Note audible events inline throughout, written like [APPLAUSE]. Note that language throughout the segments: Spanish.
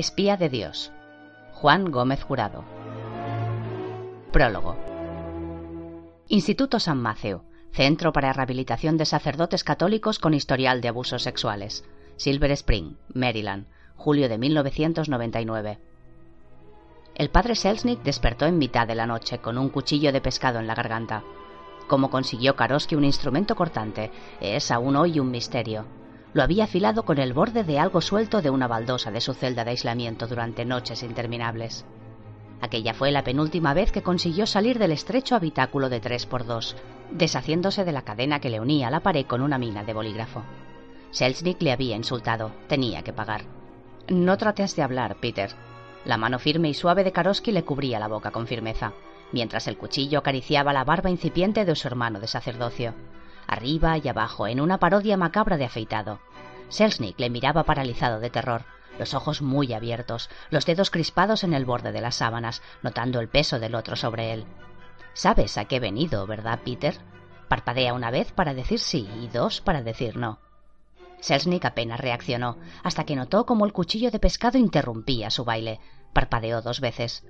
Espía de Dios. Juan Gómez Jurado. Prólogo. Instituto San Mateo, Centro para Rehabilitación de Sacerdotes Católicos con historial de abusos sexuales. Silver Spring, Maryland, julio de 1999. El padre Selznick despertó en mitad de la noche con un cuchillo de pescado en la garganta. Cómo consiguió Karoski un instrumento cortante es aún hoy un misterio lo había afilado con el borde de algo suelto de una baldosa de su celda de aislamiento durante noches interminables. Aquella fue la penúltima vez que consiguió salir del estrecho habitáculo de tres por dos, deshaciéndose de la cadena que le unía a la pared con una mina de bolígrafo. Selznick le había insultado, tenía que pagar. No trates de hablar, Peter. La mano firme y suave de Karosky le cubría la boca con firmeza, mientras el cuchillo acariciaba la barba incipiente de su hermano de sacerdocio arriba y abajo, en una parodia macabra de afeitado. Selznick le miraba paralizado de terror, los ojos muy abiertos, los dedos crispados en el borde de las sábanas, notando el peso del otro sobre él. Sabes a qué he venido, ¿verdad, Peter? Parpadea una vez para decir sí y dos para decir no. Selznick apenas reaccionó, hasta que notó como el cuchillo de pescado interrumpía su baile. Parpadeó dos veces.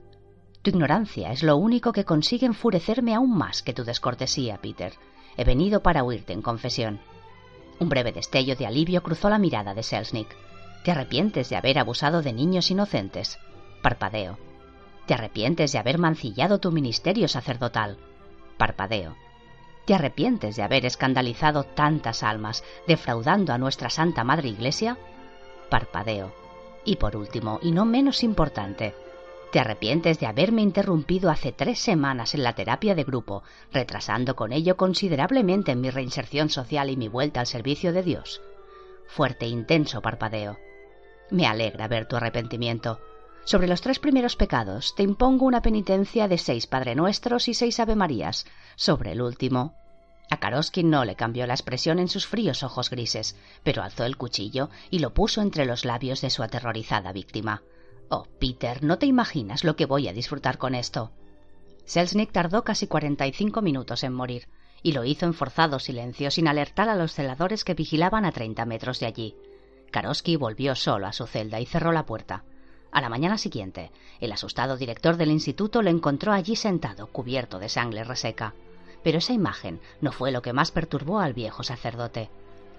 Tu ignorancia es lo único que consigue enfurecerme aún más que tu descortesía, Peter. He venido para huirte en confesión. Un breve destello de alivio cruzó la mirada de Selznick. ¿Te arrepientes de haber abusado de niños inocentes? Parpadeo. ¿Te arrepientes de haber mancillado tu ministerio sacerdotal? Parpadeo. ¿Te arrepientes de haber escandalizado tantas almas, defraudando a nuestra Santa Madre Iglesia? Parpadeo. Y por último, y no menos importante, ¿Te arrepientes de haberme interrumpido hace tres semanas en la terapia de grupo, retrasando con ello considerablemente mi reinserción social y mi vuelta al servicio de Dios? Fuerte e intenso parpadeo. Me alegra ver tu arrepentimiento. Sobre los tres primeros pecados te impongo una penitencia de seis Padre Nuestros y seis Ave Marías. Sobre el último. A Karosky no le cambió la expresión en sus fríos ojos grises, pero alzó el cuchillo y lo puso entre los labios de su aterrorizada víctima. Oh, Peter, no te imaginas lo que voy a disfrutar con esto. Selznick tardó casi cuarenta y cinco minutos en morir, y lo hizo en forzado silencio sin alertar a los celadores que vigilaban a treinta metros de allí. Karosky volvió solo a su celda y cerró la puerta. A la mañana siguiente, el asustado director del instituto lo encontró allí sentado, cubierto de sangre reseca. Pero esa imagen no fue lo que más perturbó al viejo sacerdote.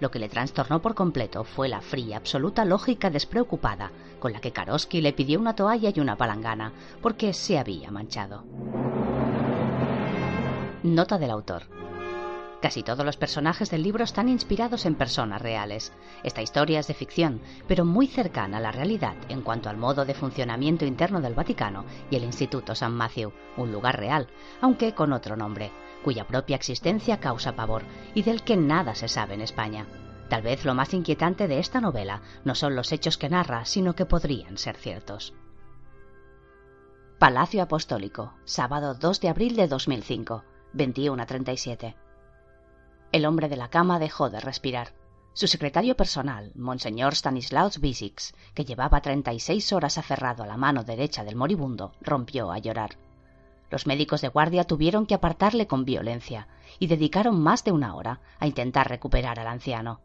Lo que le trastornó por completo fue la fría, absoluta lógica despreocupada con la que Karosky le pidió una toalla y una palangana, porque se había manchado. Nota del autor. Casi todos los personajes del libro están inspirados en personas reales. Esta historia es de ficción, pero muy cercana a la realidad en cuanto al modo de funcionamiento interno del Vaticano y el Instituto San Matthew, un lugar real, aunque con otro nombre, cuya propia existencia causa pavor y del que nada se sabe en España. Tal vez lo más inquietante de esta novela no son los hechos que narra, sino que podrían ser ciertos. Palacio Apostólico, sábado 2 de abril de 2005, 21 a 37. El hombre de la cama dejó de respirar. Su secretario personal, Monseñor Stanislaus Bisix, que llevaba 36 horas aferrado a la mano derecha del moribundo, rompió a llorar. Los médicos de guardia tuvieron que apartarle con violencia y dedicaron más de una hora a intentar recuperar al anciano.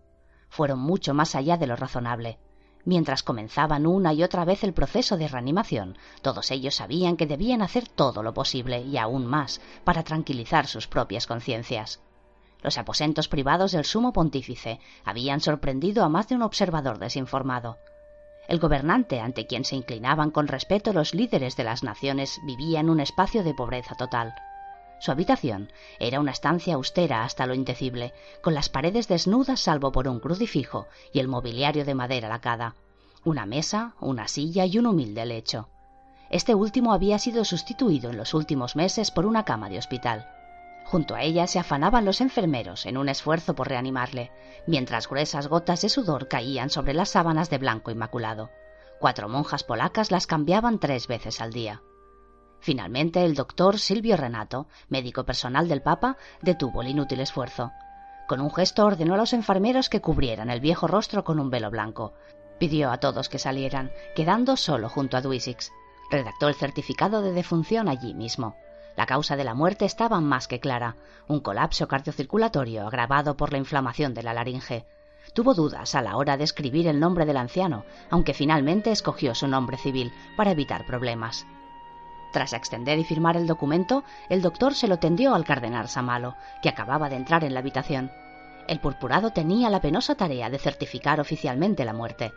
Fueron mucho más allá de lo razonable. Mientras comenzaban una y otra vez el proceso de reanimación, todos ellos sabían que debían hacer todo lo posible y aún más para tranquilizar sus propias conciencias. Los aposentos privados del sumo pontífice habían sorprendido a más de un observador desinformado. El gobernante ante quien se inclinaban con respeto los líderes de las naciones vivía en un espacio de pobreza total. Su habitación era una estancia austera hasta lo indecible, con las paredes desnudas salvo por un crucifijo y el mobiliario de madera lacada, una mesa, una silla y un humilde lecho. Este último había sido sustituido en los últimos meses por una cama de hospital. Junto a ella se afanaban los enfermeros en un esfuerzo por reanimarle, mientras gruesas gotas de sudor caían sobre las sábanas de blanco inmaculado. Cuatro monjas polacas las cambiaban tres veces al día. Finalmente, el doctor Silvio Renato, médico personal del Papa, detuvo el inútil esfuerzo. Con un gesto ordenó a los enfermeros que cubrieran el viejo rostro con un velo blanco. Pidió a todos que salieran, quedando solo junto a Duisix. Redactó el certificado de defunción allí mismo. La causa de la muerte estaba más que clara, un colapso cardiocirculatorio agravado por la inflamación de la laringe. Tuvo dudas a la hora de escribir el nombre del anciano, aunque finalmente escogió su nombre civil para evitar problemas. Tras extender y firmar el documento, el doctor se lo tendió al cardenal Samalo, que acababa de entrar en la habitación. El purpurado tenía la penosa tarea de certificar oficialmente la muerte.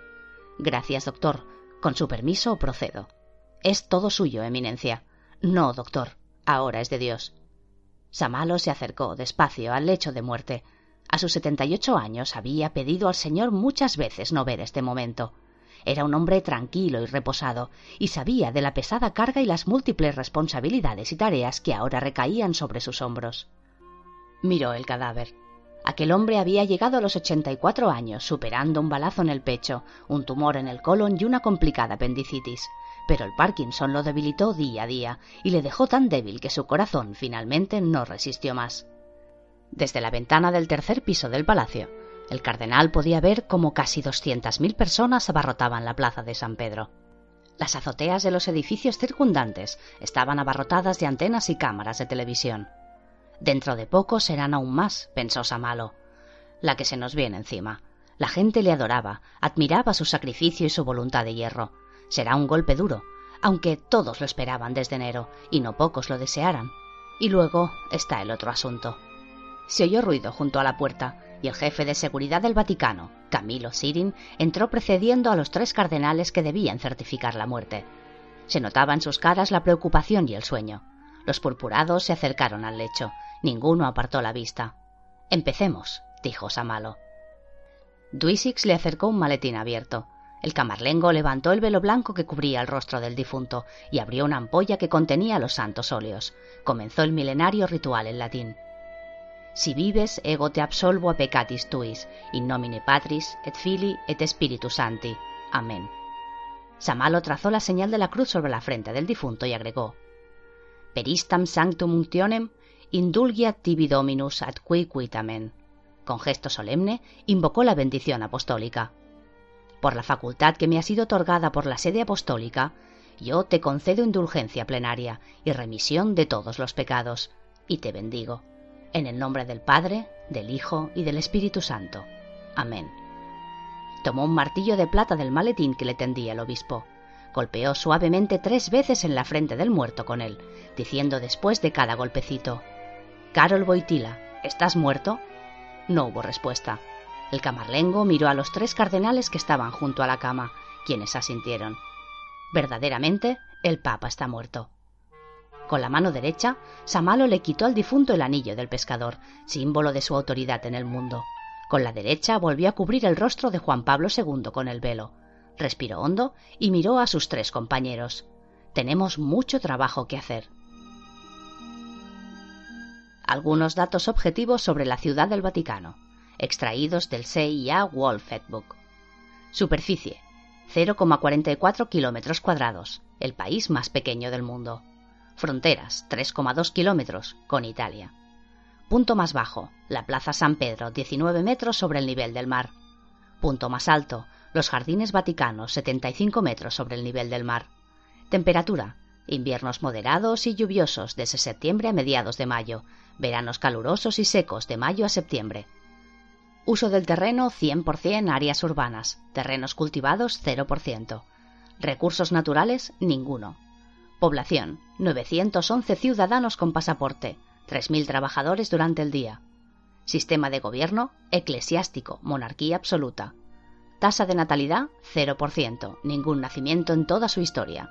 Gracias, doctor. Con su permiso procedo. Es todo suyo, Eminencia. No, doctor ahora es de Dios. Samalo se acercó despacio al lecho de muerte. A sus setenta y ocho años había pedido al Señor muchas veces no ver este momento. Era un hombre tranquilo y reposado, y sabía de la pesada carga y las múltiples responsabilidades y tareas que ahora recaían sobre sus hombros. Miró el cadáver. Aquel hombre había llegado a los ochenta y cuatro años, superando un balazo en el pecho, un tumor en el colon y una complicada apendicitis pero el Parkinson lo debilitó día a día y le dejó tan débil que su corazón finalmente no resistió más. Desde la ventana del tercer piso del palacio, el cardenal podía ver cómo casi doscientas mil personas abarrotaban la plaza de San Pedro. Las azoteas de los edificios circundantes estaban abarrotadas de antenas y cámaras de televisión. Dentro de poco serán aún más, pensó Samalo. La que se nos viene encima. La gente le adoraba, admiraba su sacrificio y su voluntad de hierro. Será un golpe duro, aunque todos lo esperaban desde enero y no pocos lo desearan. Y luego está el otro asunto. Se oyó ruido junto a la puerta y el jefe de seguridad del Vaticano, Camilo Sirin, entró precediendo a los tres cardenales que debían certificar la muerte. Se notaba en sus caras la preocupación y el sueño. Los purpurados se acercaron al lecho. Ninguno apartó la vista. Empecemos, dijo Samalo. Duisix le acercó un maletín abierto. El camarlengo levantó el velo blanco que cubría el rostro del difunto y abrió una ampolla que contenía los santos óleos. Comenzó el milenario ritual en latín. Si vives, ego te absolvo a peccatis tuis, in nomine Patris, et Fili, et Spiritus Santi. Amén. Samalo trazó la señal de la cruz sobre la frente del difunto y agregó: Peristam sanctum unctionem indulgiat tibi dominus ad qui quitamen. Con gesto solemne invocó la bendición apostólica por la facultad que me ha sido otorgada por la sede apostólica, yo te concedo indulgencia plenaria y remisión de todos los pecados, y te bendigo. En el nombre del Padre, del Hijo y del Espíritu Santo. Amén. Tomó un martillo de plata del maletín que le tendía el obispo. Golpeó suavemente tres veces en la frente del muerto con él, diciendo después de cada golpecito, Carol Boitila, ¿estás muerto? No hubo respuesta. El camarlengo miró a los tres cardenales que estaban junto a la cama, quienes asintieron. Verdaderamente, el Papa está muerto. Con la mano derecha, Samalo le quitó al difunto el anillo del pescador, símbolo de su autoridad en el mundo. Con la derecha volvió a cubrir el rostro de Juan Pablo II con el velo. Respiró hondo y miró a sus tres compañeros. Tenemos mucho trabajo que hacer. Algunos datos objetivos sobre la ciudad del Vaticano extraídos del CIA World Factbook. Superficie 0,44 kilómetros cuadrados, el país más pequeño del mundo. Fronteras 3,2 kilómetros con Italia. Punto más bajo, la Plaza San Pedro, 19 metros sobre el nivel del mar. Punto más alto, los Jardines Vaticanos, 75 metros sobre el nivel del mar. Temperatura, inviernos moderados y lluviosos desde septiembre a mediados de mayo, veranos calurosos y secos de mayo a septiembre. Uso del terreno 100% áreas urbanas, terrenos cultivados 0%. Recursos naturales ninguno. Población 911 ciudadanos con pasaporte, 3.000 trabajadores durante el día. Sistema de gobierno eclesiástico, monarquía absoluta. Tasa de natalidad 0%, ningún nacimiento en toda su historia.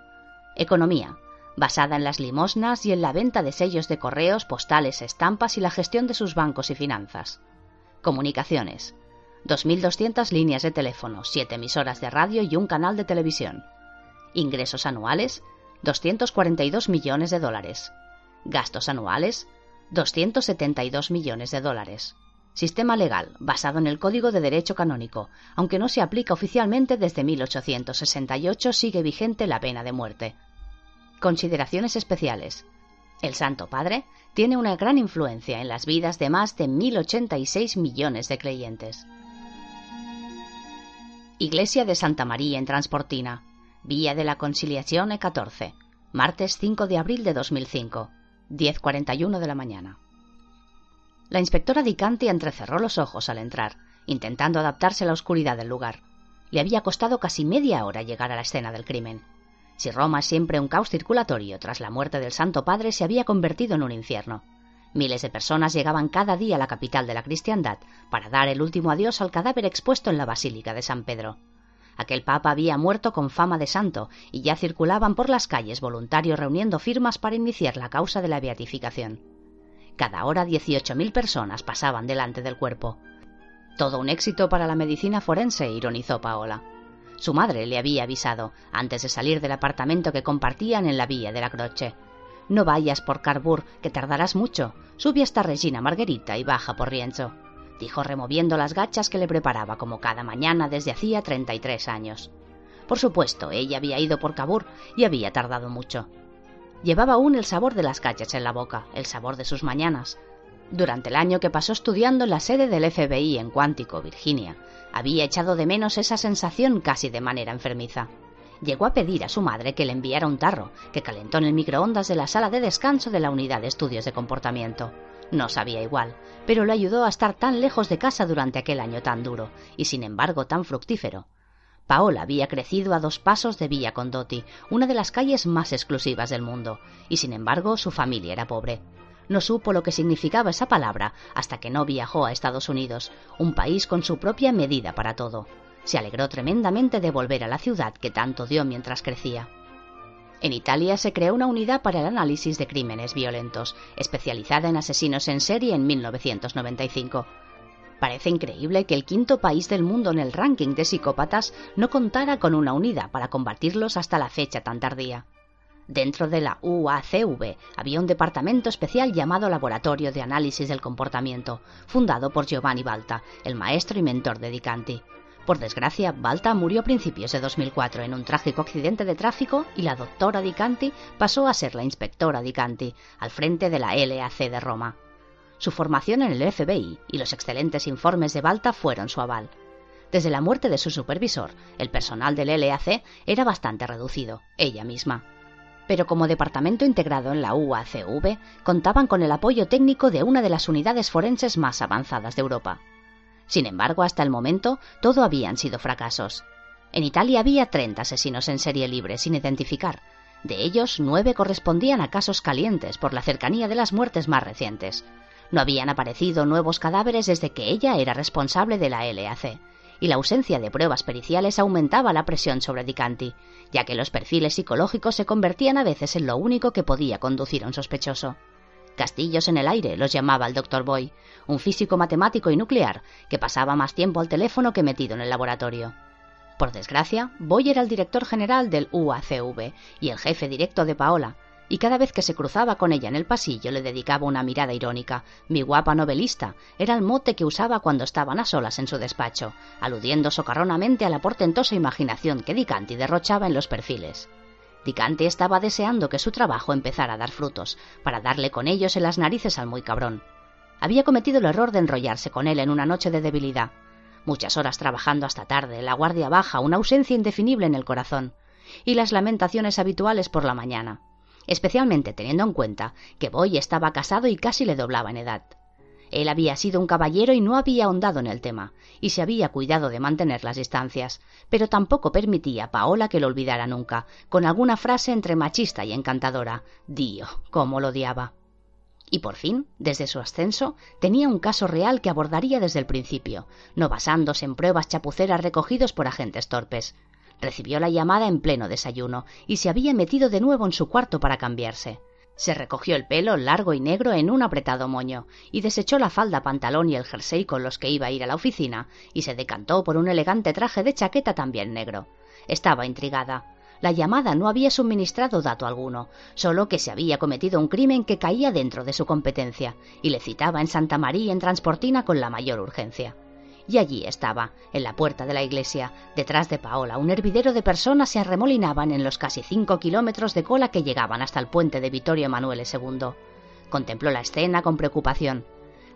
Economía basada en las limosnas y en la venta de sellos de correos, postales, estampas y la gestión de sus bancos y finanzas. Comunicaciones. 2.200 líneas de teléfono, 7 emisoras de radio y un canal de televisión. Ingresos anuales. 242 millones de dólares. Gastos anuales. 272 millones de dólares. Sistema legal basado en el Código de Derecho Canónico. Aunque no se aplica oficialmente desde 1868, sigue vigente la pena de muerte. Consideraciones especiales. El Santo Padre tiene una gran influencia en las vidas de más de 1.086 millones de creyentes. Iglesia de Santa María en Transportina, Vía de la Conciliación E14, martes 5 de abril de 2005, 10.41 de la mañana. La inspectora Dicanti entrecerró los ojos al entrar, intentando adaptarse a la oscuridad del lugar. Le había costado casi media hora llegar a la escena del crimen. Si Roma siempre un caos circulatorio, tras la muerte del Santo Padre se había convertido en un infierno. Miles de personas llegaban cada día a la capital de la cristiandad para dar el último adiós al cadáver expuesto en la Basílica de San Pedro. Aquel papa había muerto con fama de santo y ya circulaban por las calles voluntarios reuniendo firmas para iniciar la causa de la beatificación. Cada hora 18.000 personas pasaban delante del cuerpo. Todo un éxito para la medicina forense, ironizó Paola. Su madre le había avisado, antes de salir del apartamento que compartían en la vía de la Croce. No vayas por Carbur, que tardarás mucho. Sube hasta Regina Margherita y baja por Rienzo, dijo removiendo las gachas que le preparaba como cada mañana desde hacía treinta y tres años. Por supuesto, ella había ido por Cabur y había tardado mucho. Llevaba aún el sabor de las gachas en la boca, el sabor de sus mañanas, durante el año que pasó estudiando en la sede del FBI en Cuántico, Virginia, había echado de menos esa sensación casi de manera enfermiza. Llegó a pedir a su madre que le enviara un tarro, que calentó en el microondas de la sala de descanso de la unidad de estudios de comportamiento. No sabía igual, pero le ayudó a estar tan lejos de casa durante aquel año tan duro, y sin embargo tan fructífero. Paola había crecido a dos pasos de Villa Condotti, una de las calles más exclusivas del mundo, y sin embargo su familia era pobre. No supo lo que significaba esa palabra hasta que no viajó a Estados Unidos, un país con su propia medida para todo. Se alegró tremendamente de volver a la ciudad que tanto dio mientras crecía. En Italia se creó una unidad para el análisis de crímenes violentos, especializada en asesinos en serie en 1995. Parece increíble que el quinto país del mundo en el ranking de psicópatas no contara con una unidad para combatirlos hasta la fecha tan tardía. Dentro de la UACV había un departamento especial llamado Laboratorio de Análisis del Comportamiento, fundado por Giovanni Balta, el maestro y mentor de Dicanti. Por desgracia, Balta murió a principios de 2004 en un trágico accidente de tráfico y la doctora Dicanti pasó a ser la inspectora Dicanti, al frente de la LAC de Roma. Su formación en el FBI y los excelentes informes de Balta fueron su aval. Desde la muerte de su supervisor, el personal del LAC era bastante reducido, ella misma pero como departamento integrado en la UACV contaban con el apoyo técnico de una de las unidades forenses más avanzadas de Europa. Sin embargo, hasta el momento, todo habían sido fracasos. En Italia había 30 asesinos en serie libres sin identificar. De ellos, nueve correspondían a casos calientes por la cercanía de las muertes más recientes. No habían aparecido nuevos cadáveres desde que ella era responsable de la LAC, y la ausencia de pruebas periciales aumentaba la presión sobre Dicanti, ya que los perfiles psicológicos se convertían a veces en lo único que podía conducir a un sospechoso. Castillos en el aire los llamaba el doctor Boy, un físico matemático y nuclear que pasaba más tiempo al teléfono que metido en el laboratorio. Por desgracia, Boy era el director general del UACV y el jefe directo de Paola, y cada vez que se cruzaba con ella en el pasillo le dedicaba una mirada irónica. Mi guapa novelista era el mote que usaba cuando estaban a solas en su despacho, aludiendo socarronamente a la portentosa imaginación que Dicanti derrochaba en los perfiles. Dicanti estaba deseando que su trabajo empezara a dar frutos, para darle con ellos en las narices al muy cabrón. Había cometido el error de enrollarse con él en una noche de debilidad. Muchas horas trabajando hasta tarde, la guardia baja, una ausencia indefinible en el corazón, y las lamentaciones habituales por la mañana especialmente teniendo en cuenta que Boy estaba casado y casi le doblaba en edad. Él había sido un caballero y no había ahondado en el tema, y se había cuidado de mantener las distancias, pero tampoco permitía a Paola que lo olvidara nunca, con alguna frase entre machista y encantadora. Dio, cómo lo odiaba. Y por fin, desde su ascenso, tenía un caso real que abordaría desde el principio, no basándose en pruebas chapuceras recogidos por agentes torpes, Recibió la llamada en pleno desayuno y se había metido de nuevo en su cuarto para cambiarse. Se recogió el pelo largo y negro en un apretado moño y desechó la falda, pantalón y el jersey con los que iba a ir a la oficina y se decantó por un elegante traje de chaqueta también negro. Estaba intrigada. La llamada no había suministrado dato alguno, solo que se había cometido un crimen que caía dentro de su competencia, y le citaba en Santa María en Transportina con la mayor urgencia. Y allí estaba, en la puerta de la iglesia, detrás de Paola, un hervidero de personas se arremolinaban en los casi cinco kilómetros de cola que llegaban hasta el puente de Vittorio Emanuele II. Contempló la escena con preocupación.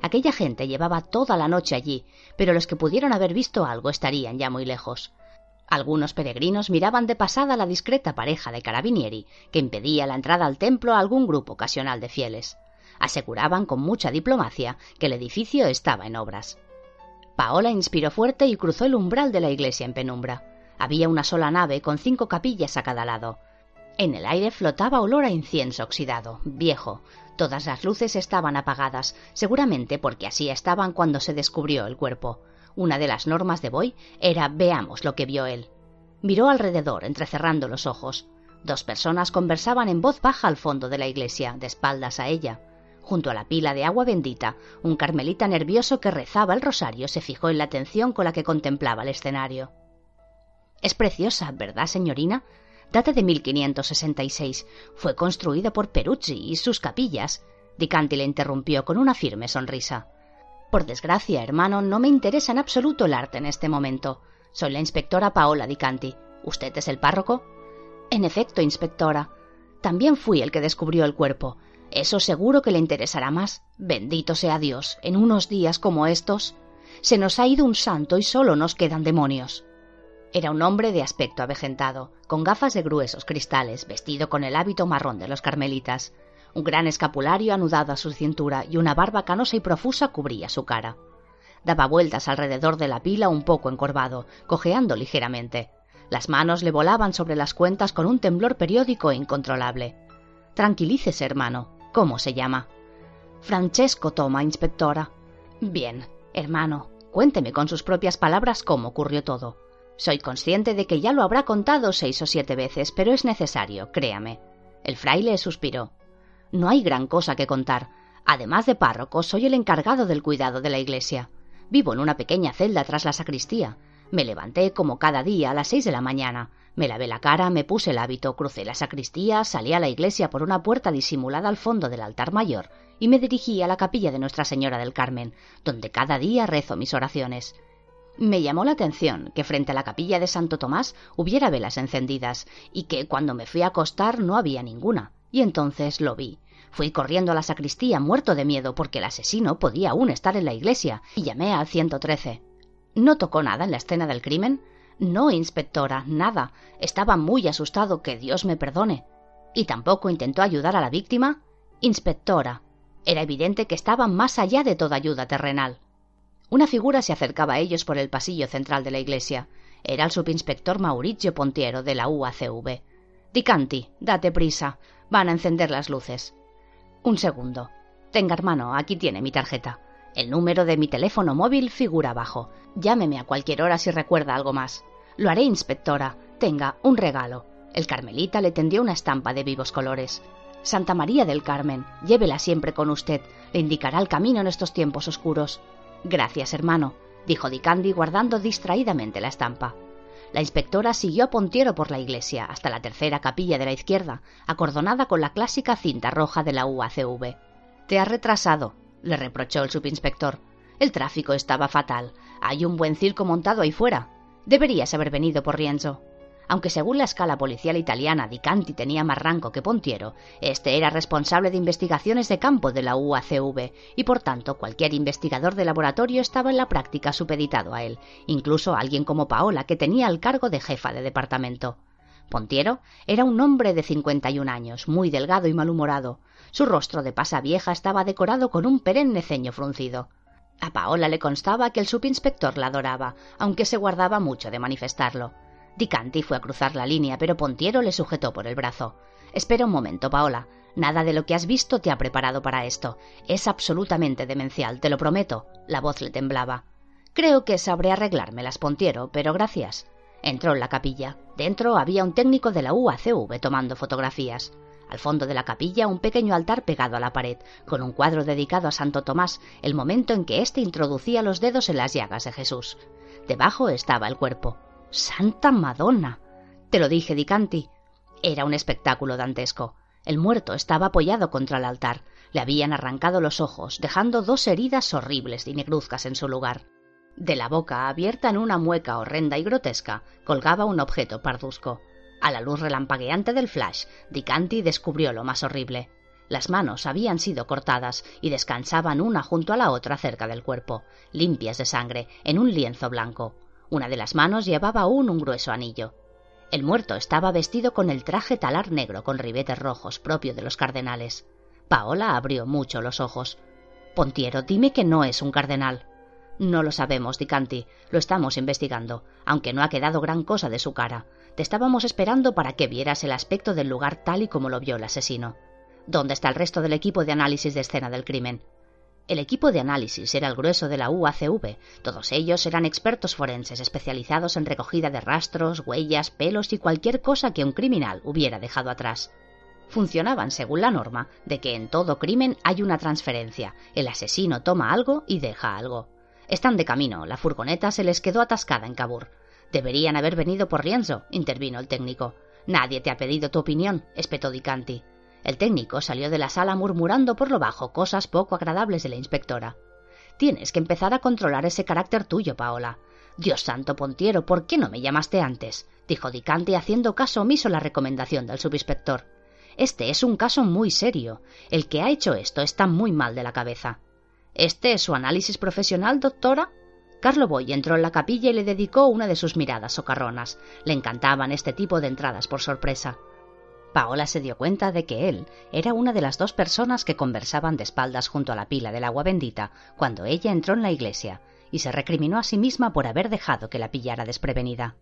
Aquella gente llevaba toda la noche allí, pero los que pudieron haber visto algo estarían ya muy lejos. Algunos peregrinos miraban de pasada la discreta pareja de carabinieri que impedía la entrada al templo a algún grupo ocasional de fieles. Aseguraban con mucha diplomacia que el edificio estaba en obras. Paola inspiró fuerte y cruzó el umbral de la iglesia en penumbra. Había una sola nave con cinco capillas a cada lado. En el aire flotaba olor a incienso oxidado, viejo. Todas las luces estaban apagadas, seguramente porque así estaban cuando se descubrió el cuerpo. Una de las normas de Boy era veamos lo que vio él. Miró alrededor, entrecerrando los ojos. Dos personas conversaban en voz baja al fondo de la iglesia, de espaldas a ella. Junto a la pila de agua bendita, un carmelita nervioso que rezaba el rosario se fijó en la atención con la que contemplaba el escenario. Es preciosa, ¿verdad, señorina? Data de 1566. Fue construida por Peruzzi y sus capillas. Dicanti le interrumpió con una firme sonrisa. Por desgracia, hermano, no me interesa en absoluto el arte en este momento. Soy la inspectora Paola Dicanti. ¿Usted es el párroco? En efecto, inspectora. También fui el que descubrió el cuerpo. Eso seguro que le interesará más. Bendito sea Dios. En unos días como estos. Se nos ha ido un santo y solo nos quedan demonios. Era un hombre de aspecto avejentado, con gafas de gruesos cristales, vestido con el hábito marrón de los carmelitas. Un gran escapulario anudado a su cintura y una barba canosa y profusa cubría su cara. Daba vueltas alrededor de la pila un poco encorvado, cojeando ligeramente. Las manos le volaban sobre las cuentas con un temblor periódico e incontrolable. Tranquilícese, hermano. ¿Cómo se llama? Francesco Toma, inspectora. Bien, hermano, cuénteme con sus propias palabras cómo ocurrió todo. Soy consciente de que ya lo habrá contado seis o siete veces, pero es necesario, créame. El fraile suspiró. No hay gran cosa que contar. Además de párroco, soy el encargado del cuidado de la iglesia. Vivo en una pequeña celda tras la sacristía. Me levanté como cada día a las seis de la mañana. Me lavé la cara, me puse el hábito, crucé la sacristía, salí a la iglesia por una puerta disimulada al fondo del altar mayor y me dirigí a la capilla de Nuestra Señora del Carmen, donde cada día rezo mis oraciones. Me llamó la atención que frente a la capilla de Santo Tomás hubiera velas encendidas y que cuando me fui a acostar no había ninguna, y entonces lo vi. Fui corriendo a la sacristía, muerto de miedo, porque el asesino podía aún estar en la iglesia, y llamé al 113. ¿No tocó nada en la escena del crimen? No, inspectora, nada. Estaba muy asustado, que Dios me perdone. ¿Y tampoco intentó ayudar a la víctima? Inspectora. Era evidente que estaba más allá de toda ayuda terrenal. Una figura se acercaba a ellos por el pasillo central de la iglesia. Era el subinspector Mauricio Pontiero de la UACV. Dicanti, date prisa. Van a encender las luces. Un segundo. Tenga, hermano, aquí tiene mi tarjeta. El número de mi teléfono móvil figura abajo. Llámeme a cualquier hora si recuerda algo más. Lo haré, inspectora. Tenga, un regalo. El carmelita le tendió una estampa de vivos colores. Santa María del Carmen, llévela siempre con usted. Le indicará el camino en estos tiempos oscuros. Gracias, hermano, dijo Dicandi guardando distraídamente la estampa. La inspectora siguió a Pontiero por la iglesia hasta la tercera capilla de la izquierda, acordonada con la clásica cinta roja de la UACV. Te has retrasado, le reprochó el subinspector. El tráfico estaba fatal. Hay un buen circo montado ahí fuera. Deberías haber venido por Rienzo. Aunque según la escala policial italiana Dicanti tenía más rango que Pontiero, este era responsable de investigaciones de campo de la UACV y por tanto cualquier investigador de laboratorio estaba en la práctica supeditado a él, incluso alguien como Paola que tenía el cargo de jefa de departamento. Pontiero era un hombre de cincuenta y un años, muy delgado y malhumorado. Su rostro de pasa vieja estaba decorado con un perenne ceño fruncido. A Paola le constaba que el subinspector la adoraba, aunque se guardaba mucho de manifestarlo. Dicanti fue a cruzar la línea, pero Pontiero le sujetó por el brazo. Espera un momento, Paola. Nada de lo que has visto te ha preparado para esto. Es absolutamente demencial, te lo prometo. La voz le temblaba. Creo que sabré arreglármelas, Pontiero, pero gracias. Entró en la capilla. Dentro había un técnico de la UACV tomando fotografías. Al fondo de la capilla un pequeño altar pegado a la pared, con un cuadro dedicado a Santo Tomás, el momento en que éste introducía los dedos en las llagas de Jesús. Debajo estaba el cuerpo. Santa Madonna. Te lo dije, Dicanti. Era un espectáculo dantesco. El muerto estaba apoyado contra el altar. Le habían arrancado los ojos, dejando dos heridas horribles y negruzcas en su lugar. De la boca, abierta en una mueca horrenda y grotesca, colgaba un objeto parduzco. A la luz relampagueante del flash, Dicanti descubrió lo más horrible. Las manos habían sido cortadas y descansaban una junto a la otra cerca del cuerpo, limpias de sangre, en un lienzo blanco. Una de las manos llevaba aún un grueso anillo. El muerto estaba vestido con el traje talar negro con ribetes rojos propio de los cardenales. Paola abrió mucho los ojos. Pontiero, dime que no es un cardenal. No lo sabemos, Dicanti. Lo estamos investigando, aunque no ha quedado gran cosa de su cara. Te estábamos esperando para que vieras el aspecto del lugar tal y como lo vio el asesino. ¿Dónde está el resto del equipo de análisis de escena del crimen? El equipo de análisis era el grueso de la UACV. Todos ellos eran expertos forenses especializados en recogida de rastros, huellas, pelos y cualquier cosa que un criminal hubiera dejado atrás. Funcionaban según la norma de que en todo crimen hay una transferencia. El asesino toma algo y deja algo. Están de camino. La furgoneta se les quedó atascada en Cabur. Deberían haber venido por Rienzo, intervino el técnico. Nadie te ha pedido tu opinión, espetó Dicanti. El técnico salió de la sala murmurando por lo bajo cosas poco agradables de la inspectora. Tienes que empezar a controlar ese carácter tuyo, Paola. Dios santo Pontiero, ¿por qué no me llamaste antes? dijo Dicanti haciendo caso omiso a la recomendación del subinspector. Este es un caso muy serio. El que ha hecho esto está muy mal de la cabeza. ¿Este es su análisis profesional, doctora? Carlo Boy entró en la capilla y le dedicó una de sus miradas socarronas. Le encantaban este tipo de entradas por sorpresa. Paola se dio cuenta de que él era una de las dos personas que conversaban de espaldas junto a la pila del agua bendita cuando ella entró en la iglesia, y se recriminó a sí misma por haber dejado que la pillara desprevenida.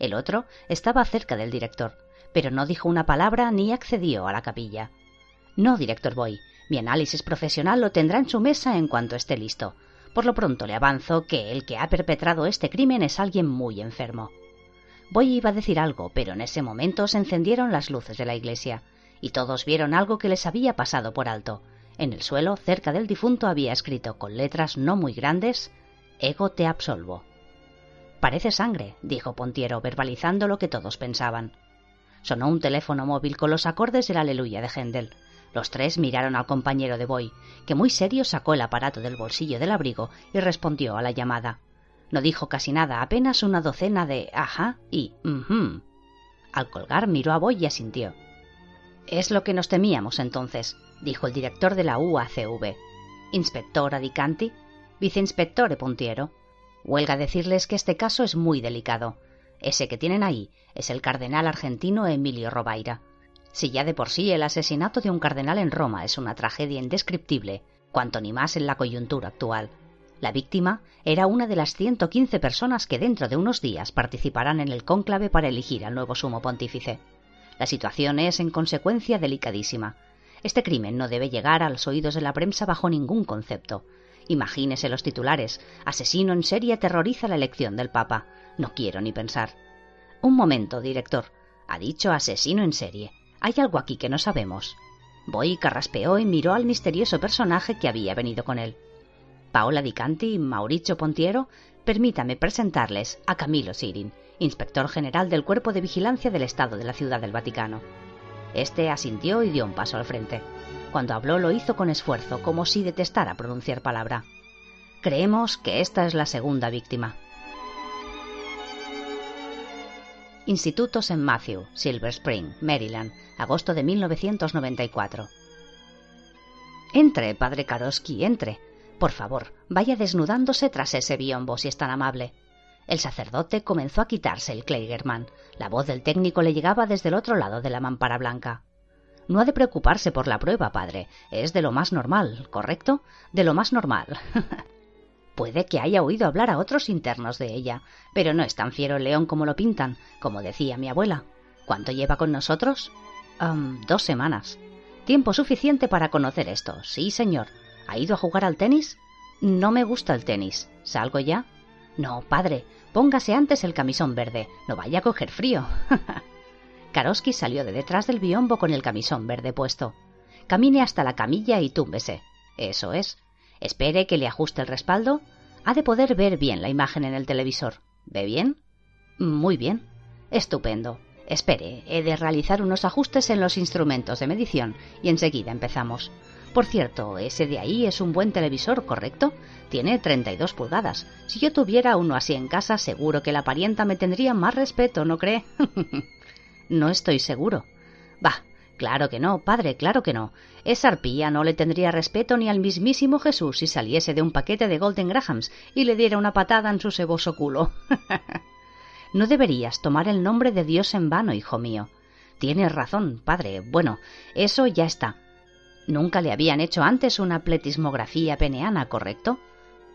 El otro estaba cerca del director, pero no dijo una palabra ni accedió a la capilla. No, director Boy, mi análisis profesional lo tendrá en su mesa en cuanto esté listo. Por lo pronto le avanzo que el que ha perpetrado este crimen es alguien muy enfermo. Boy iba a decir algo, pero en ese momento se encendieron las luces de la iglesia, y todos vieron algo que les había pasado por alto. En el suelo, cerca del difunto, había escrito con letras no muy grandes Ego te absolvo. Parece sangre, dijo Pontiero, verbalizando lo que todos pensaban. Sonó un teléfono móvil con los acordes del Aleluya de Händel. Los tres miraron al compañero de Boy, que muy serio sacó el aparato del bolsillo del abrigo y respondió a la llamada. No dijo casi nada, apenas una docena de ajá y mhm. Al colgar miró a Boy y asintió. Es lo que nos temíamos entonces, dijo el director de la UACV. Inspector Adicanti, viceinspector Puntiero. Huelga decirles que este caso es muy delicado. Ese que tienen ahí es el cardenal argentino Emilio Robaira. Si ya de por sí el asesinato de un cardenal en Roma es una tragedia indescriptible, cuanto ni más en la coyuntura actual. La víctima era una de las 115 personas que dentro de unos días participarán en el cónclave para elegir al nuevo sumo pontífice. La situación es, en consecuencia, delicadísima. Este crimen no debe llegar a los oídos de la prensa bajo ningún concepto. Imagínese los titulares. Asesino en serie aterroriza la elección del Papa. No quiero ni pensar. Un momento, director. Ha dicho asesino en serie. Hay algo aquí que no sabemos. Boy carraspeó y miró al misterioso personaje que había venido con él. Paola Dicanti y Mauricio Pontiero, permítame presentarles a Camilo Sirin, inspector general del Cuerpo de Vigilancia del Estado de la Ciudad del Vaticano. Este asintió y dio un paso al frente. Cuando habló lo hizo con esfuerzo, como si detestara pronunciar palabra. Creemos que esta es la segunda víctima. Instituto St. Matthew, Silver Spring, Maryland, agosto de 1994. Entre, padre Karosky, entre, por favor, vaya desnudándose tras ese biombo si es tan amable. El sacerdote comenzó a quitarse el Kleigerman. La voz del técnico le llegaba desde el otro lado de la mampara blanca. No ha de preocuparse por la prueba, padre. Es de lo más normal, ¿correcto? De lo más normal. [LAUGHS] Puede que haya oído hablar a otros internos de ella, pero no es tan fiero el león como lo pintan, como decía mi abuela. ¿Cuánto lleva con nosotros? dos semanas. Tiempo suficiente para conocer esto, sí, señor. ¿Ha ido a jugar al tenis? No me gusta el tenis. ¿Salgo ya? No, padre, póngase antes el camisón verde. No vaya a coger frío. [LAUGHS] Karoski salió de detrás del biombo con el camisón verde puesto. Camine hasta la camilla y túmbese. Eso es. Espere que le ajuste el respaldo. Ha de poder ver bien la imagen en el televisor. ¿Ve bien? Muy bien. Estupendo. Espere, he de realizar unos ajustes en los instrumentos de medición y enseguida empezamos. Por cierto, ese de ahí es un buen televisor, ¿correcto? Tiene 32 pulgadas. Si yo tuviera uno así en casa, seguro que la parienta me tendría más respeto, ¿no cree? [LAUGHS] no estoy seguro. Claro que no, padre, claro que no. Esa arpía no le tendría respeto ni al mismísimo Jesús si saliese de un paquete de Golden Grahams y le diera una patada en su seboso culo. [LAUGHS] no deberías tomar el nombre de Dios en vano, hijo mío. Tienes razón, padre. Bueno, eso ya está. Nunca le habían hecho antes una pletismografía peneana, ¿correcto?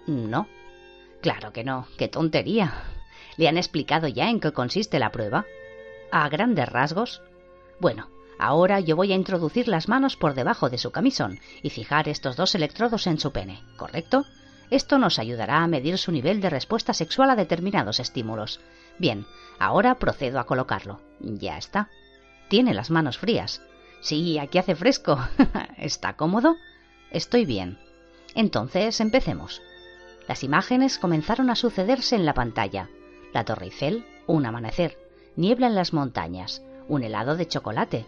No. Claro que no. ¡Qué tontería! ¿Le han explicado ya en qué consiste la prueba? A grandes rasgos. Bueno, ahora yo voy a introducir las manos por debajo de su camisón y fijar estos dos electrodos en su pene, ¿correcto? Esto nos ayudará a medir su nivel de respuesta sexual a determinados estímulos. Bien, ahora procedo a colocarlo. Ya está. Tiene las manos frías. Sí, aquí hace fresco. [LAUGHS] ¿Está cómodo? Estoy bien. Entonces, empecemos. Las imágenes comenzaron a sucederse en la pantalla. La Torre Eiffel, un amanecer, niebla en las montañas, un helado de chocolate,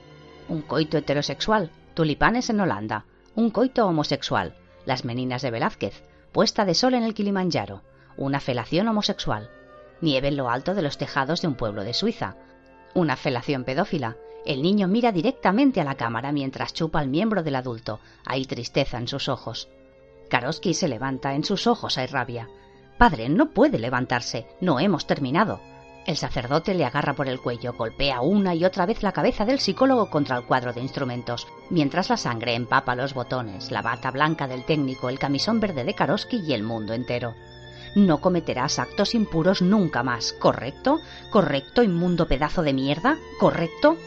un coito heterosexual, tulipanes en Holanda, un coito homosexual, las meninas de Velázquez, puesta de sol en el Kilimanjaro, una felación homosexual, nieve en lo alto de los tejados de un pueblo de Suiza, una felación pedófila, el niño mira directamente a la cámara mientras chupa el miembro del adulto. Hay tristeza en sus ojos. Karosky se levanta, en sus ojos hay rabia. Padre, no puede levantarse. No hemos terminado. El sacerdote le agarra por el cuello, golpea una y otra vez la cabeza del psicólogo contra el cuadro de instrumentos, mientras la sangre empapa los botones, la bata blanca del técnico, el camisón verde de Karosky y el mundo entero. No cometerás actos impuros nunca más, ¿correcto? ¿Correcto, inmundo pedazo de mierda? ¿Correcto?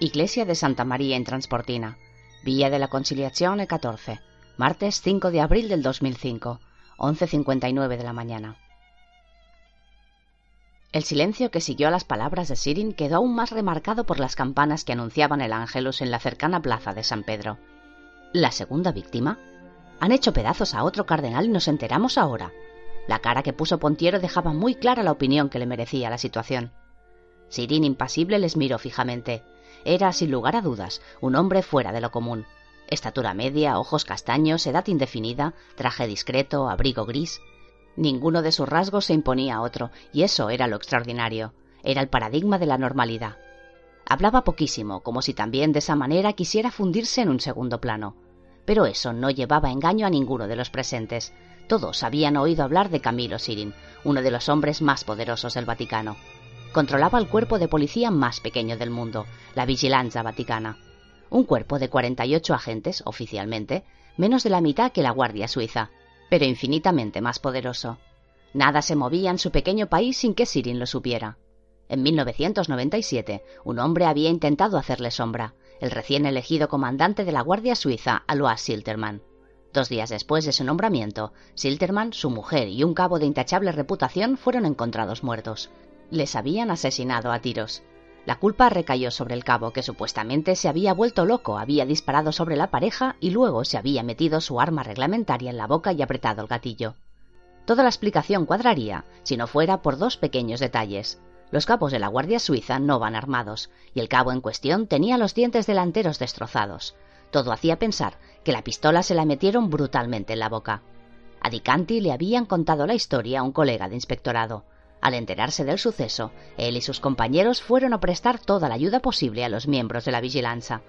Iglesia de Santa María en Transportina, Villa de la Conciliazione 14, martes 5 de abril del 2005, 11.59 de la mañana. El silencio que siguió a las palabras de Sirin quedó aún más remarcado por las campanas que anunciaban el ángelus en la cercana plaza de San Pedro. ¿La segunda víctima? Han hecho pedazos a otro cardenal y nos enteramos ahora. La cara que puso Pontiero dejaba muy clara la opinión que le merecía la situación. Sirin, impasible, les miró fijamente. Era, sin lugar a dudas, un hombre fuera de lo común. Estatura media, ojos castaños, edad indefinida, traje discreto, abrigo gris. Ninguno de sus rasgos se imponía a otro, y eso era lo extraordinario. Era el paradigma de la normalidad. Hablaba poquísimo, como si también de esa manera quisiera fundirse en un segundo plano. Pero eso no llevaba engaño a ninguno de los presentes. Todos habían oído hablar de Camilo Sirin, uno de los hombres más poderosos del Vaticano controlaba el cuerpo de policía más pequeño del mundo, la Vigilanza Vaticana. Un cuerpo de 48 agentes, oficialmente, menos de la mitad que la Guardia Suiza, pero infinitamente más poderoso. Nada se movía en su pequeño país sin que Sirin lo supiera. En 1997, un hombre había intentado hacerle sombra, el recién elegido comandante de la Guardia Suiza, Alois Silterman. Dos días después de su nombramiento, Silterman, su mujer y un cabo de intachable reputación fueron encontrados muertos, les habían asesinado a tiros. La culpa recayó sobre el cabo, que supuestamente se había vuelto loco, había disparado sobre la pareja y luego se había metido su arma reglamentaria en la boca y apretado el gatillo. Toda la explicación cuadraría si no fuera por dos pequeños detalles. Los cabos de la Guardia Suiza no van armados, y el cabo en cuestión tenía los dientes delanteros destrozados. Todo hacía pensar que la pistola se la metieron brutalmente en la boca. A Dicanti le habían contado la historia a un colega de inspectorado. Al enterarse del suceso, él y sus compañeros fueron a prestar toda la ayuda posible a los miembros de la vigilancia.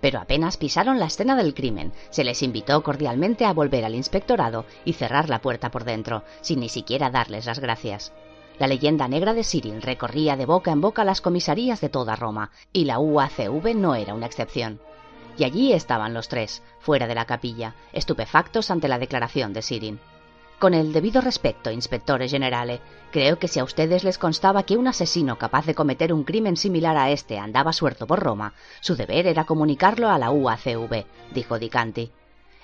Pero apenas pisaron la escena del crimen, se les invitó cordialmente a volver al inspectorado y cerrar la puerta por dentro, sin ni siquiera darles las gracias. La leyenda negra de Sirin recorría de boca en boca las comisarías de toda Roma, y la UACV no era una excepción. Y allí estaban los tres, fuera de la capilla, estupefactos ante la declaración de Sirin. Con el debido respeto, inspectores generale, creo que si a ustedes les constaba que un asesino capaz de cometer un crimen similar a este andaba suelto por Roma, su deber era comunicarlo a la UACV, dijo Dicanti.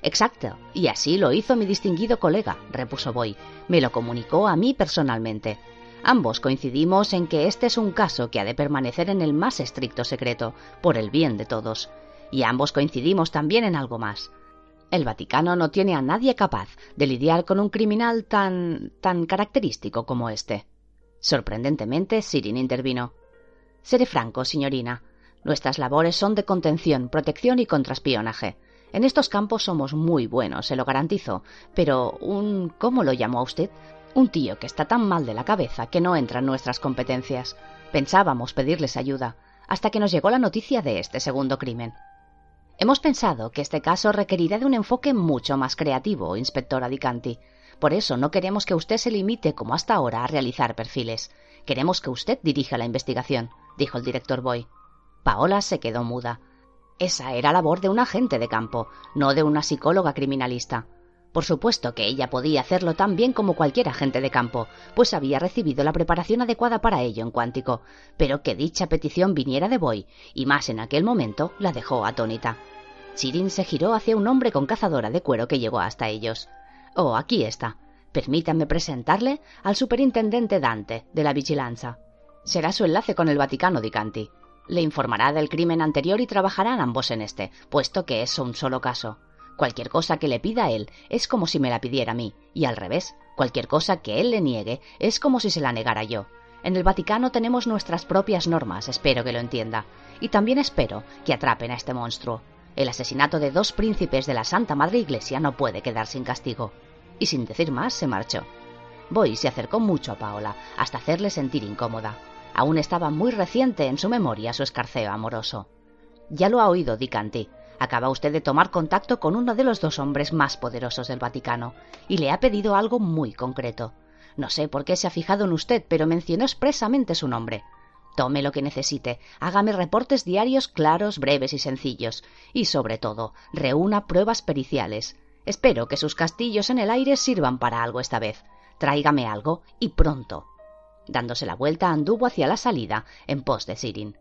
Exacto, y así lo hizo mi distinguido colega, repuso Boy. Me lo comunicó a mí personalmente. Ambos coincidimos en que este es un caso que ha de permanecer en el más estricto secreto, por el bien de todos. Y ambos coincidimos también en algo más. El Vaticano no tiene a nadie capaz de lidiar con un criminal tan tan característico como este. Sorprendentemente, Sirin intervino. Seré franco, signorina. Nuestras labores son de contención, protección y contraespionaje. En estos campos somos muy buenos, se lo garantizo. Pero un. ¿cómo lo llamó usted? Un tío que está tan mal de la cabeza que no entra en nuestras competencias. Pensábamos pedirles ayuda, hasta que nos llegó la noticia de este segundo crimen. Hemos pensado que este caso requerirá de un enfoque mucho más creativo, inspectora Dicanti. Por eso no queremos que usted se limite, como hasta ahora, a realizar perfiles. Queremos que usted dirija la investigación, dijo el director Boy. Paola se quedó muda. Esa era labor de un agente de campo, no de una psicóloga criminalista. Por supuesto que ella podía hacerlo tan bien como cualquier agente de campo, pues había recibido la preparación adecuada para ello en cuántico, pero que dicha petición viniera de Boy, y más en aquel momento, la dejó atónita. Sirin se giró hacia un hombre con cazadora de cuero que llegó hasta ellos. Oh, aquí está. Permítanme presentarle al superintendente Dante, de la Vigilanza. Será su enlace con el Vaticano, Dicanti. Le informará del crimen anterior y trabajarán ambos en este, puesto que es un solo caso. Cualquier cosa que le pida a él es como si me la pidiera a mí, y al revés, cualquier cosa que él le niegue es como si se la negara yo. En el Vaticano tenemos nuestras propias normas, espero que lo entienda, y también espero que atrapen a este monstruo. El asesinato de dos príncipes de la Santa Madre Iglesia no puede quedar sin castigo. Y sin decir más, se marchó. Boy se acercó mucho a Paola, hasta hacerle sentir incómoda. Aún estaba muy reciente en su memoria su escarceo amoroso. Ya lo ha oído Dicanti. Acaba usted de tomar contacto con uno de los dos hombres más poderosos del Vaticano y le ha pedido algo muy concreto. No sé por qué se ha fijado en usted, pero mencionó expresamente su nombre. Tome lo que necesite, hágame reportes diarios claros, breves y sencillos, y sobre todo, reúna pruebas periciales. Espero que sus castillos en el aire sirvan para algo esta vez. Tráigame algo, y pronto. Dándose la vuelta, anduvo hacia la salida, en pos de Sirin.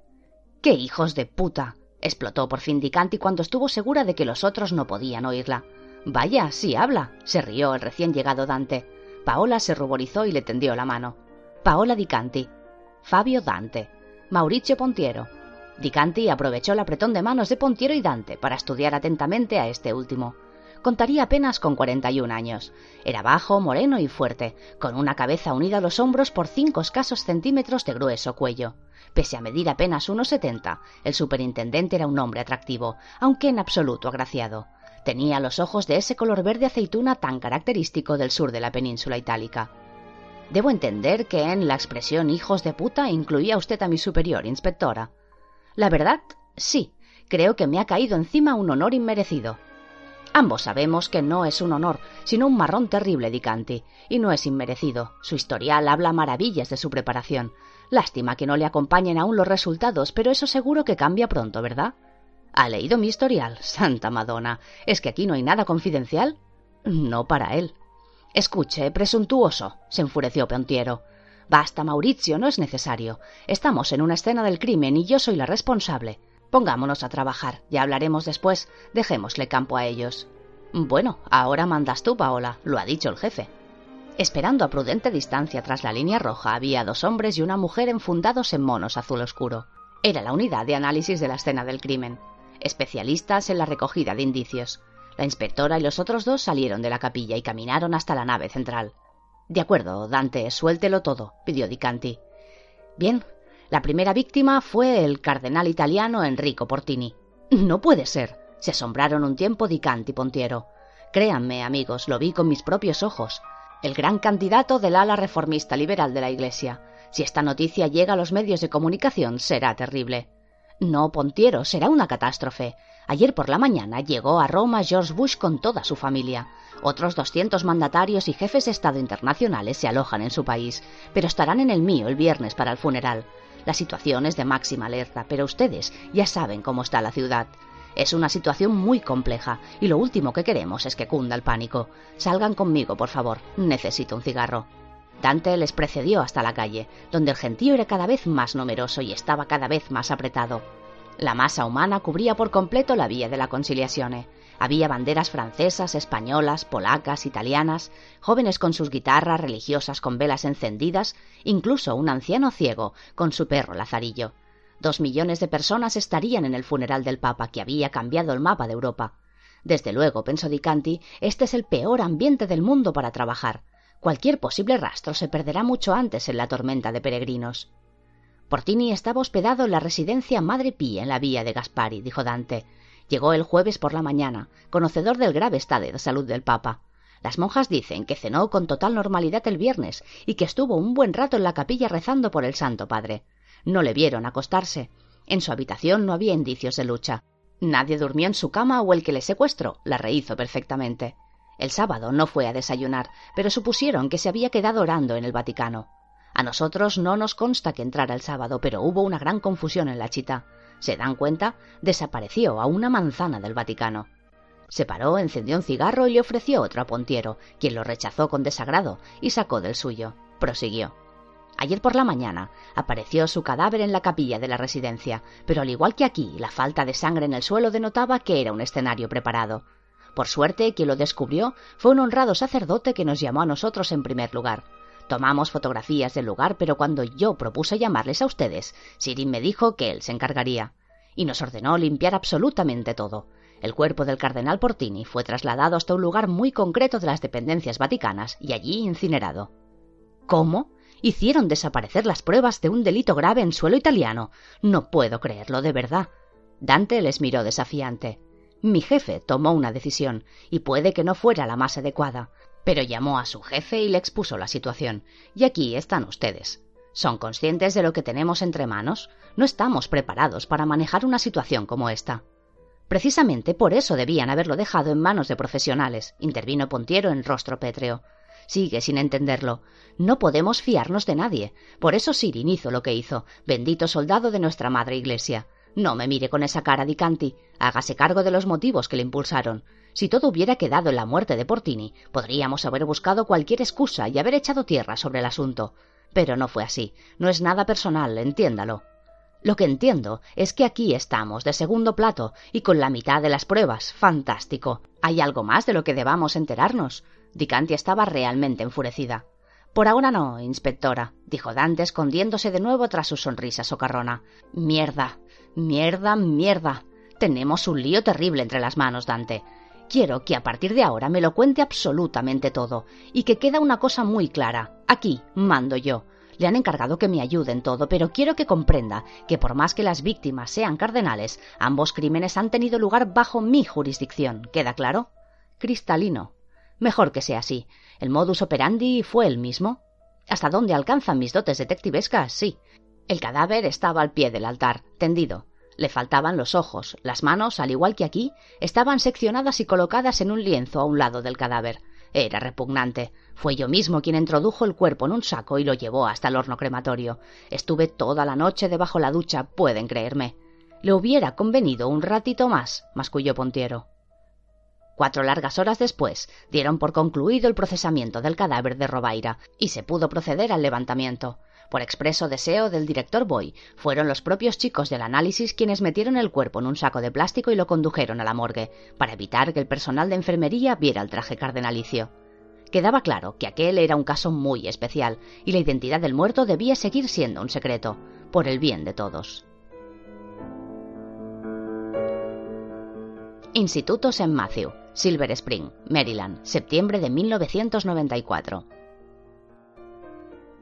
¡Qué hijos de puta! explotó por fin Dicanti cuando estuvo segura de que los otros no podían oírla. Vaya, sí habla, se rió el recién llegado Dante. Paola se ruborizó y le tendió la mano. Paola Dicanti. Fabio Dante. Mauricio Pontiero. Dicanti aprovechó el apretón de manos de Pontiero y Dante para estudiar atentamente a este último. Contaría apenas con 41 años. Era bajo, moreno y fuerte, con una cabeza unida a los hombros por cinco escasos centímetros de grueso cuello. Pese a medir apenas unos setenta, el superintendente era un hombre atractivo, aunque en absoluto agraciado. Tenía los ojos de ese color verde aceituna tan característico del sur de la península itálica. Debo entender que en la expresión hijos de puta incluía usted a mi superior, inspectora. La verdad, sí, creo que me ha caído encima un honor inmerecido. Ambos sabemos que no es un honor, sino un marrón terrible, Dicanti, y no es inmerecido. Su historial habla maravillas de su preparación. Lástima que no le acompañen aún los resultados, pero eso seguro que cambia pronto, ¿verdad? ¿Ha leído mi historial? Santa Madonna. ¿Es que aquí no hay nada confidencial? No para él. Escuche, presuntuoso, se enfureció Pontiero. Basta, Mauricio, no es necesario. Estamos en una escena del crimen y yo soy la responsable. Pongámonos a trabajar, ya hablaremos después. Dejémosle campo a ellos. Bueno, ahora mandas tú, Paola, lo ha dicho el jefe. Esperando a prudente distancia tras la línea roja había dos hombres y una mujer enfundados en monos azul oscuro. Era la unidad de análisis de la escena del crimen. Especialistas en la recogida de indicios. La inspectora y los otros dos salieron de la capilla y caminaron hasta la nave central. De acuerdo, Dante, suéltelo todo, pidió Dicanti. Bien, la primera víctima fue el cardenal italiano Enrico Portini. No puede ser. Se asombraron un tiempo Dicanti Pontiero. Créanme, amigos, lo vi con mis propios ojos el gran candidato del ala reformista liberal de la Iglesia. Si esta noticia llega a los medios de comunicación, será terrible. No, Pontiero, será una catástrofe. Ayer por la mañana llegó a Roma George Bush con toda su familia. Otros 200 mandatarios y jefes de Estado internacionales se alojan en su país, pero estarán en el mío el viernes para el funeral. La situación es de máxima alerta, pero ustedes ya saben cómo está la ciudad. Es una situación muy compleja y lo último que queremos es que cunda el pánico. Salgan conmigo, por favor. Necesito un cigarro. Dante les precedió hasta la calle, donde el gentío era cada vez más numeroso y estaba cada vez más apretado. La masa humana cubría por completo la vía de la conciliación. Había banderas francesas, españolas, polacas, italianas, jóvenes con sus guitarras religiosas con velas encendidas, incluso un anciano ciego con su perro Lazarillo. Dos millones de personas estarían en el funeral del Papa que había cambiado el mapa de Europa. Desde luego, pensó Dicanti, este es el peor ambiente del mundo para trabajar. Cualquier posible rastro se perderá mucho antes en la tormenta de peregrinos. Portini estaba hospedado en la residencia Madre Pía en la vía de Gaspari, dijo Dante. Llegó el jueves por la mañana, conocedor del grave estado de salud del Papa. Las monjas dicen que cenó con total normalidad el viernes y que estuvo un buen rato en la capilla rezando por el Santo Padre. No le vieron acostarse. En su habitación no había indicios de lucha. Nadie durmió en su cama o el que le secuestró la rehizo perfectamente. El sábado no fue a desayunar, pero supusieron que se había quedado orando en el Vaticano. A nosotros no nos consta que entrara el sábado, pero hubo una gran confusión en la chita. ¿Se dan cuenta? Desapareció a una manzana del Vaticano. Se paró, encendió un cigarro y le ofreció otro a Pontiero, quien lo rechazó con desagrado y sacó del suyo. Prosiguió. Ayer por la mañana apareció su cadáver en la capilla de la residencia, pero al igual que aquí, la falta de sangre en el suelo denotaba que era un escenario preparado. Por suerte, quien lo descubrió fue un honrado sacerdote que nos llamó a nosotros en primer lugar. Tomamos fotografías del lugar, pero cuando yo propuse llamarles a ustedes, Sirin me dijo que él se encargaría. Y nos ordenó limpiar absolutamente todo. El cuerpo del cardenal Portini fue trasladado hasta un lugar muy concreto de las dependencias vaticanas y allí incinerado. ¿Cómo? Hicieron desaparecer las pruebas de un delito grave en suelo italiano. No puedo creerlo, de verdad. Dante les miró desafiante. Mi jefe tomó una decisión, y puede que no fuera la más adecuada, pero llamó a su jefe y le expuso la situación. Y aquí están ustedes. ¿Son conscientes de lo que tenemos entre manos? No estamos preparados para manejar una situación como esta. Precisamente por eso debían haberlo dejado en manos de profesionales, intervino Pontiero en rostro pétreo. Sigue sin entenderlo. No podemos fiarnos de nadie. Por eso Sirin hizo lo que hizo, bendito soldado de nuestra madre Iglesia. No me mire con esa cara, Dicanti. Hágase cargo de los motivos que le impulsaron. Si todo hubiera quedado en la muerte de Portini, podríamos haber buscado cualquier excusa y haber echado tierra sobre el asunto. Pero no fue así. No es nada personal, entiéndalo. Lo que entiendo es que aquí estamos de segundo plato y con la mitad de las pruebas. Fantástico. ¿Hay algo más de lo que debamos enterarnos? Dicanti estaba realmente enfurecida. Por ahora no, inspectora, dijo Dante escondiéndose de nuevo tras su sonrisa socarrona. Mierda. Mierda, mierda. Tenemos un lío terrible entre las manos, Dante. Quiero que a partir de ahora me lo cuente absolutamente todo, y que queda una cosa muy clara. Aquí mando yo. Le han encargado que me ayude en todo, pero quiero que comprenda que por más que las víctimas sean cardenales, ambos crímenes han tenido lugar bajo mi jurisdicción. ¿Queda claro? Cristalino. Mejor que sea así. El modus operandi fue el mismo. ¿Hasta dónde alcanzan mis dotes detectivescas? Sí. El cadáver estaba al pie del altar, tendido. Le faltaban los ojos. Las manos, al igual que aquí, estaban seccionadas y colocadas en un lienzo a un lado del cadáver. Era repugnante. Fue yo mismo quien introdujo el cuerpo en un saco y lo llevó hasta el horno crematorio. Estuve toda la noche debajo la ducha, pueden creerme. Le hubiera convenido un ratito más, masculló Pontiero. Cuatro largas horas después dieron por concluido el procesamiento del cadáver de Robaira y se pudo proceder al levantamiento. Por expreso deseo del director Boy, fueron los propios chicos del análisis quienes metieron el cuerpo en un saco de plástico y lo condujeron a la morgue, para evitar que el personal de enfermería viera el traje cardenalicio. Quedaba claro que aquel era un caso muy especial y la identidad del muerto debía seguir siendo un secreto, por el bien de todos. Instituto St. Matthew, Silver Spring, Maryland, septiembre de 1994.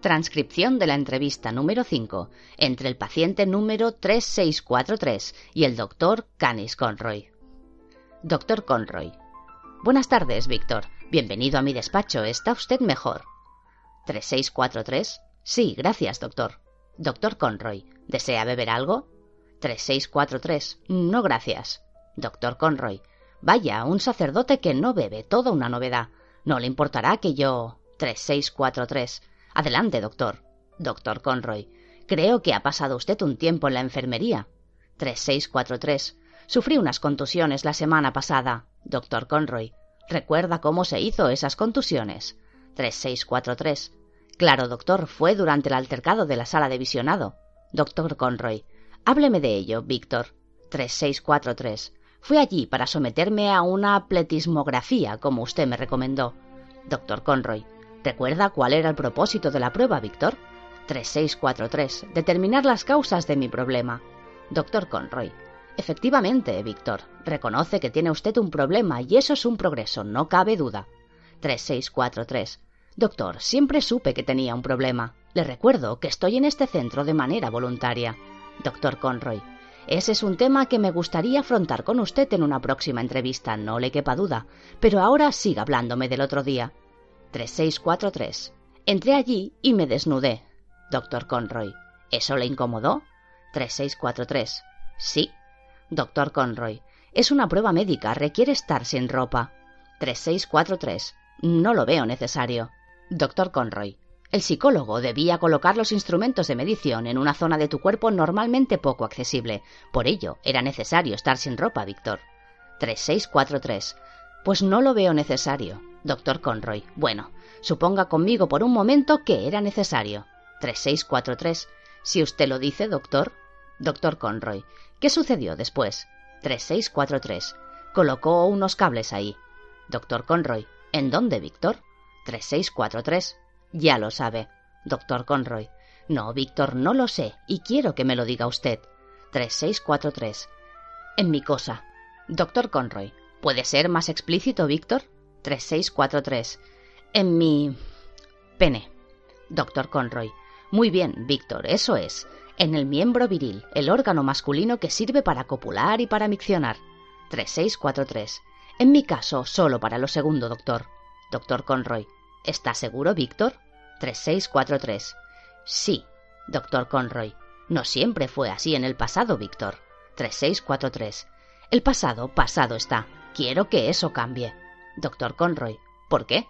Transcripción de la entrevista número 5 entre el paciente número 3643 y el doctor Canis Conroy. Doctor Conroy. Buenas tardes, Víctor. Bienvenido a mi despacho. ¿Está usted mejor? 3643. Sí, gracias, doctor. Doctor Conroy. ¿Desea beber algo? 3643. No, gracias. Doctor Conroy. Vaya, un sacerdote que no bebe, toda una novedad. No le importará que yo. 3643. Adelante, doctor. Doctor Conroy. Creo que ha pasado usted un tiempo en la enfermería. 3643. Sufrí unas contusiones la semana pasada. Doctor Conroy. ¿Recuerda cómo se hizo esas contusiones? 3643. Claro, doctor, fue durante el altercado de la sala de visionado. Doctor Conroy. Hábleme de ello, Víctor. 3643. Fui allí para someterme a una pletismografía, como usted me recomendó. Doctor Conroy. ¿Recuerda cuál era el propósito de la prueba, Víctor? 3643. Determinar las causas de mi problema. Doctor Conroy. Efectivamente, Víctor. Reconoce que tiene usted un problema y eso es un progreso, no cabe duda. 3643. Doctor, siempre supe que tenía un problema. Le recuerdo que estoy en este centro de manera voluntaria. Doctor Conroy, ese es un tema que me gustaría afrontar con usted en una próxima entrevista, no le quepa duda. Pero ahora siga hablándome del otro día. 3643. Entré allí y me desnudé. Doctor Conroy. ¿Eso le incomodó? 3643. Sí. Doctor Conroy. Es una prueba médica, requiere estar sin ropa. 3643. No lo veo necesario. Doctor Conroy. El psicólogo debía colocar los instrumentos de medición en una zona de tu cuerpo normalmente poco accesible. Por ello, era necesario estar sin ropa, Víctor. 3643. Pues no lo veo necesario. Doctor Conroy. Bueno, suponga conmigo por un momento que era necesario. 3643. Si usted lo dice, doctor. Doctor Conroy. ¿Qué sucedió después? 3643. Colocó unos cables ahí. Doctor Conroy. ¿En dónde, Víctor? 3643. Ya lo sabe. Doctor Conroy. No, Víctor, no lo sé, y quiero que me lo diga usted. 3643. En mi cosa. Doctor Conroy. ¿Puede ser más explícito, Víctor? 3643. En mi... pene. Doctor Conroy. Muy bien, Víctor, eso es. En el miembro viril, el órgano masculino que sirve para copular y para miccionar. 3643. En mi caso, solo para lo segundo, doctor. Doctor Conroy. ¿Está seguro, Víctor? 3643. Sí, doctor Conroy. No siempre fue así en el pasado, Víctor. 3643. El pasado, pasado está. Quiero que eso cambie. Doctor Conroy. ¿Por qué?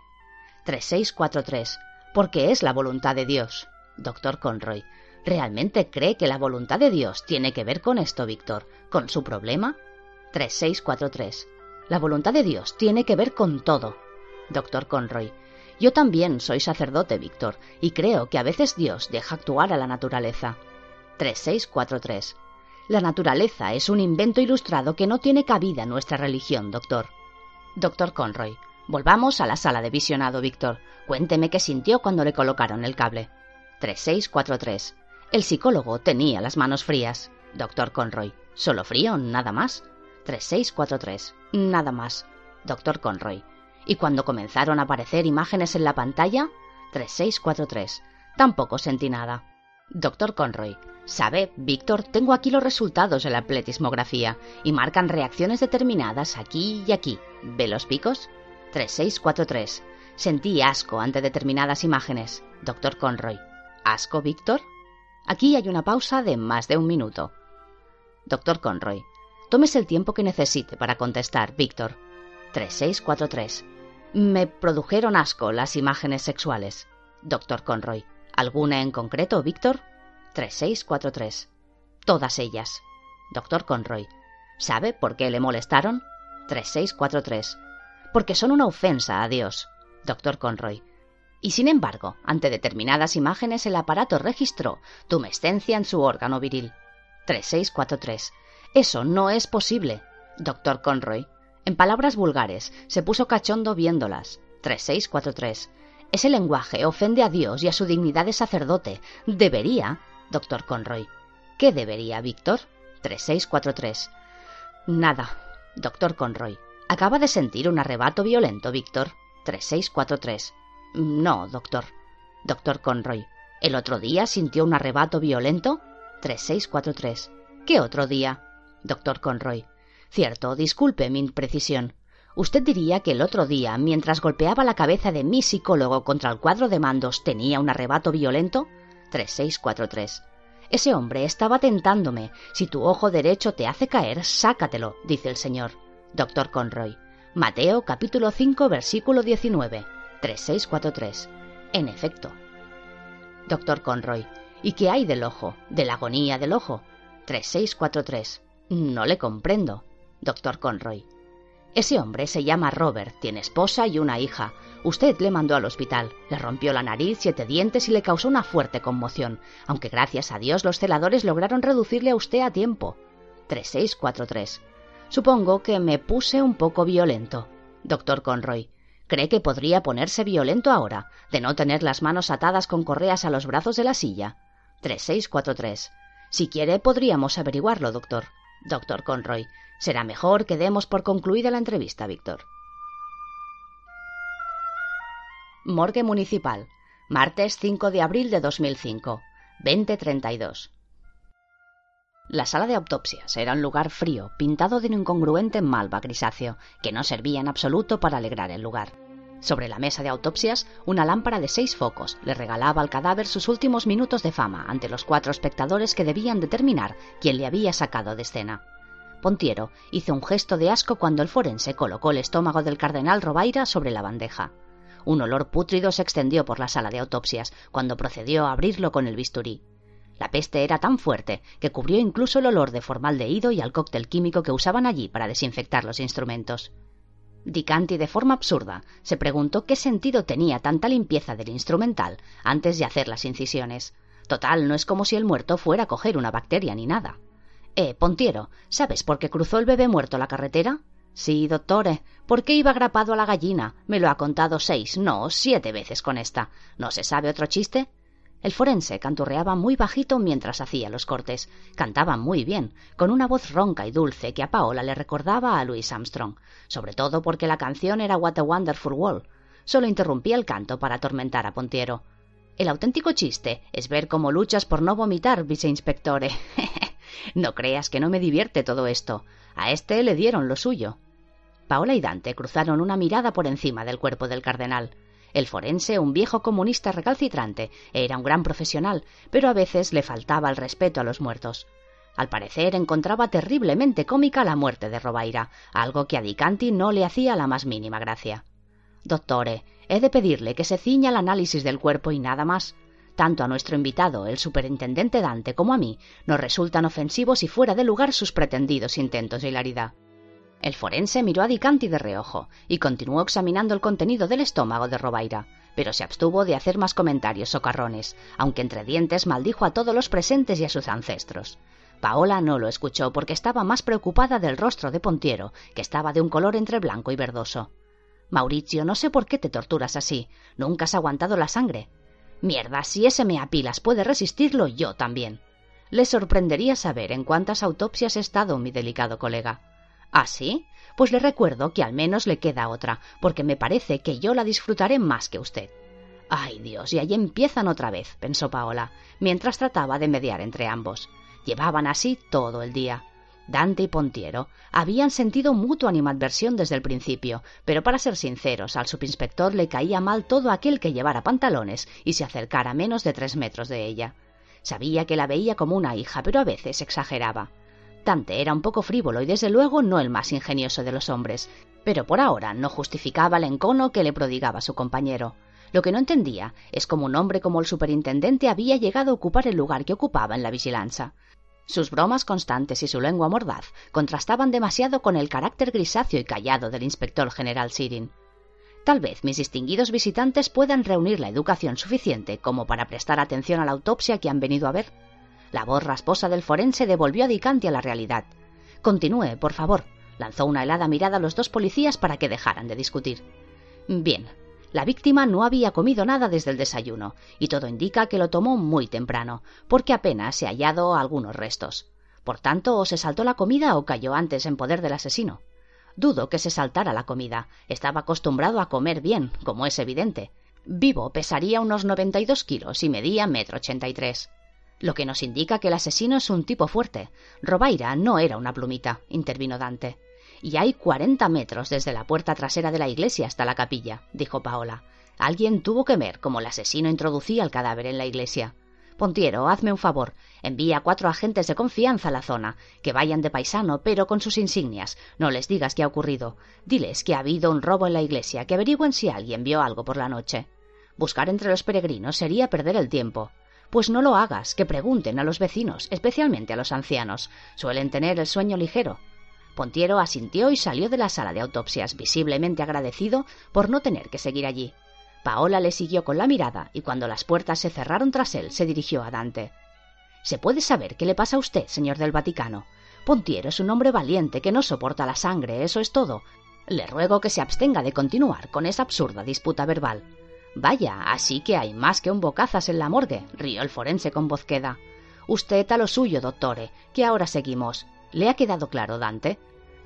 3643. Porque es la voluntad de Dios. Doctor Conroy. ¿Realmente cree que la voluntad de Dios tiene que ver con esto, Víctor? ¿Con su problema? 3643. La voluntad de Dios tiene que ver con todo. Doctor Conroy. Yo también soy sacerdote, Víctor, y creo que a veces Dios deja actuar a la naturaleza. 3643. La naturaleza es un invento ilustrado que no tiene cabida en nuestra religión, doctor. Doctor Conroy. Volvamos a la sala de visionado, Víctor. Cuénteme qué sintió cuando le colocaron el cable. 3643. El psicólogo tenía las manos frías. Doctor Conroy. ¿Solo frío? ¿Nada más? 3643. Nada más. Doctor Conroy. ¿Y cuando comenzaron a aparecer imágenes en la pantalla? 3643. Tampoco sentí nada. Doctor Conroy. Sabe, Víctor, tengo aquí los resultados de la pletismografía y marcan reacciones determinadas aquí y aquí. ¿Ve los picos? 3643. Sentí asco ante determinadas imágenes. Doctor Conroy. ¿Asco, Víctor? Aquí hay una pausa de más de un minuto. Doctor Conroy. Tómese el tiempo que necesite para contestar, Víctor. 3643. Me produjeron asco las imágenes sexuales. Doctor Conroy. ¿Alguna en concreto, Víctor? 3643. Todas ellas. Doctor Conroy. ¿Sabe por qué le molestaron? 3643. Porque son una ofensa a Dios. Doctor Conroy. Y sin embargo, ante determinadas imágenes el aparato registró tumescencia en su órgano viril. 3643. Eso no es posible. Doctor Conroy. En palabras vulgares, se puso cachondo viéndolas. 3643. Ese lenguaje ofende a Dios y a su dignidad de sacerdote. Debería. Doctor Conroy. ¿Qué debería, Víctor? 3643. Nada. Doctor Conroy. Acaba de sentir un arrebato violento, Víctor. 3643. No, doctor. Doctor Conroy. ¿El otro día sintió un arrebato violento? 3643. ¿Qué otro día? Doctor Conroy. Cierto, disculpe mi imprecisión. Usted diría que el otro día, mientras golpeaba la cabeza de mi psicólogo contra el cuadro de mandos, tenía un arrebato violento? 3643. Ese hombre estaba tentándome. Si tu ojo derecho te hace caer, sácatelo, dice el Señor. Doctor Conroy. Mateo capítulo 5 versículo 19. 3643. En efecto. Doctor Conroy. ¿Y qué hay del ojo? ¿De la agonía del ojo? 3643. No le comprendo. Doctor Conroy. Ese hombre se llama Robert, tiene esposa y una hija. Usted le mandó al hospital, le rompió la nariz, siete dientes y le causó una fuerte conmoción, aunque gracias a Dios los celadores lograron reducirle a usted a tiempo. 3643. Supongo que me puse un poco violento. Doctor Conroy. ¿Cree que podría ponerse violento ahora, de no tener las manos atadas con correas a los brazos de la silla? 3643. Si quiere, podríamos averiguarlo, doctor. Doctor Conroy. Será mejor que demos por concluida la entrevista, Víctor. Morgue Municipal, martes 5 de abril de 2005, 2032. La sala de autopsias era un lugar frío, pintado de un incongruente malva grisáceo, que no servía en absoluto para alegrar el lugar. Sobre la mesa de autopsias, una lámpara de seis focos le regalaba al cadáver sus últimos minutos de fama ante los cuatro espectadores que debían determinar quién le había sacado de escena. Pontiero hizo un gesto de asco cuando el forense colocó el estómago del cardenal Robaira sobre la bandeja. Un olor pútrido se extendió por la sala de autopsias cuando procedió a abrirlo con el bisturí. La peste era tan fuerte que cubrió incluso el olor de formaldehído y al cóctel químico que usaban allí para desinfectar los instrumentos. Dicanti, de forma absurda, se preguntó qué sentido tenía tanta limpieza del instrumental antes de hacer las incisiones. Total, no es como si el muerto fuera a coger una bacteria ni nada. Eh, Pontiero, ¿sabes por qué cruzó el bebé muerto la carretera? Sí, doctore. ¿Por qué iba grapado a la gallina? Me lo ha contado seis, no, siete veces con esta. ¿No se sabe otro chiste? El forense canturreaba muy bajito mientras hacía los cortes. Cantaba muy bien, con una voz ronca y dulce que a Paola le recordaba a Louis Armstrong, sobre todo porque la canción era What a Wonderful World. Solo interrumpía el canto para atormentar a Pontiero. El auténtico chiste es ver cómo luchas por no vomitar, viceinspectore. [LAUGHS] no creas que no me divierte todo esto. A este le dieron lo suyo. Paola y Dante cruzaron una mirada por encima del cuerpo del cardenal. El forense, un viejo comunista recalcitrante, era un gran profesional, pero a veces le faltaba el respeto a los muertos. Al parecer encontraba terriblemente cómica la muerte de Robaira, algo que a Dicanti no le hacía la más mínima gracia. Doctore, he de pedirle que se ciña al análisis del cuerpo y nada más. Tanto a nuestro invitado, el superintendente Dante, como a mí, nos resultan ofensivos y fuera de lugar sus pretendidos intentos de hilaridad. El forense miró a Dicanti de reojo y continuó examinando el contenido del estómago de Robaira, pero se abstuvo de hacer más comentarios socarrones, aunque entre dientes maldijo a todos los presentes y a sus ancestros. Paola no lo escuchó porque estaba más preocupada del rostro de Pontiero, que estaba de un color entre blanco y verdoso. Mauricio, no sé por qué te torturas así. Nunca has aguantado la sangre. Mierda, si ese meapilas puede resistirlo, yo también. Le sorprendería saber en cuántas autopsias he estado, mi delicado colega. ¿Ah, sí? Pues le recuerdo que al menos le queda otra, porque me parece que yo la disfrutaré más que usted. Ay Dios, y ahí empiezan otra vez, pensó Paola, mientras trataba de mediar entre ambos. Llevaban así todo el día. Dante y Pontiero habían sentido mutua animadversión desde el principio, pero para ser sinceros, al subinspector le caía mal todo aquel que llevara pantalones y se acercara menos de tres metros de ella. Sabía que la veía como una hija, pero a veces exageraba. Dante era un poco frívolo y desde luego no el más ingenioso de los hombres, pero por ahora no justificaba el encono que le prodigaba su compañero. Lo que no entendía es cómo un hombre como el superintendente había llegado a ocupar el lugar que ocupaba en la vigilancia. Sus bromas constantes y su lengua mordaz contrastaban demasiado con el carácter grisáceo y callado del inspector general Sirin. Tal vez mis distinguidos visitantes puedan reunir la educación suficiente como para prestar atención a la autopsia que han venido a ver. La voz rasposa del forense devolvió a Dicanti a la realidad. Continúe, por favor. Lanzó una helada mirada a los dos policías para que dejaran de discutir. Bien. La víctima no había comido nada desde el desayuno, y todo indica que lo tomó muy temprano, porque apenas se ha hallado algunos restos. Por tanto, o se saltó la comida o cayó antes en poder del asesino. Dudo que se saltara la comida. Estaba acostumbrado a comer bien, como es evidente. Vivo pesaría unos noventa y dos kilos y medía metro ochenta y tres lo que nos indica que el asesino es un tipo fuerte. Robaira no era una plumita, intervino Dante. Y hay cuarenta metros desde la puerta trasera de la iglesia hasta la capilla, dijo Paola. Alguien tuvo que ver cómo el asesino introducía el cadáver en la iglesia. Pontiero, hazme un favor. Envía cuatro agentes de confianza a la zona, que vayan de paisano, pero con sus insignias. No les digas qué ha ocurrido. Diles que ha habido un robo en la iglesia, que averigüen si alguien vio algo por la noche. Buscar entre los peregrinos sería perder el tiempo. Pues no lo hagas, que pregunten a los vecinos, especialmente a los ancianos. Suelen tener el sueño ligero. Pontiero asintió y salió de la sala de autopsias, visiblemente agradecido por no tener que seguir allí. Paola le siguió con la mirada y cuando las puertas se cerraron tras él, se dirigió a Dante. ¿Se puede saber qué le pasa a usted, señor del Vaticano? Pontiero es un hombre valiente que no soporta la sangre, eso es todo. Le ruego que se abstenga de continuar con esa absurda disputa verbal. Vaya, así que hay más que un bocazas en la morgue, rió el forense con voz queda. Usted a lo suyo, doctore, que ahora seguimos. ¿Le ha quedado claro, Dante?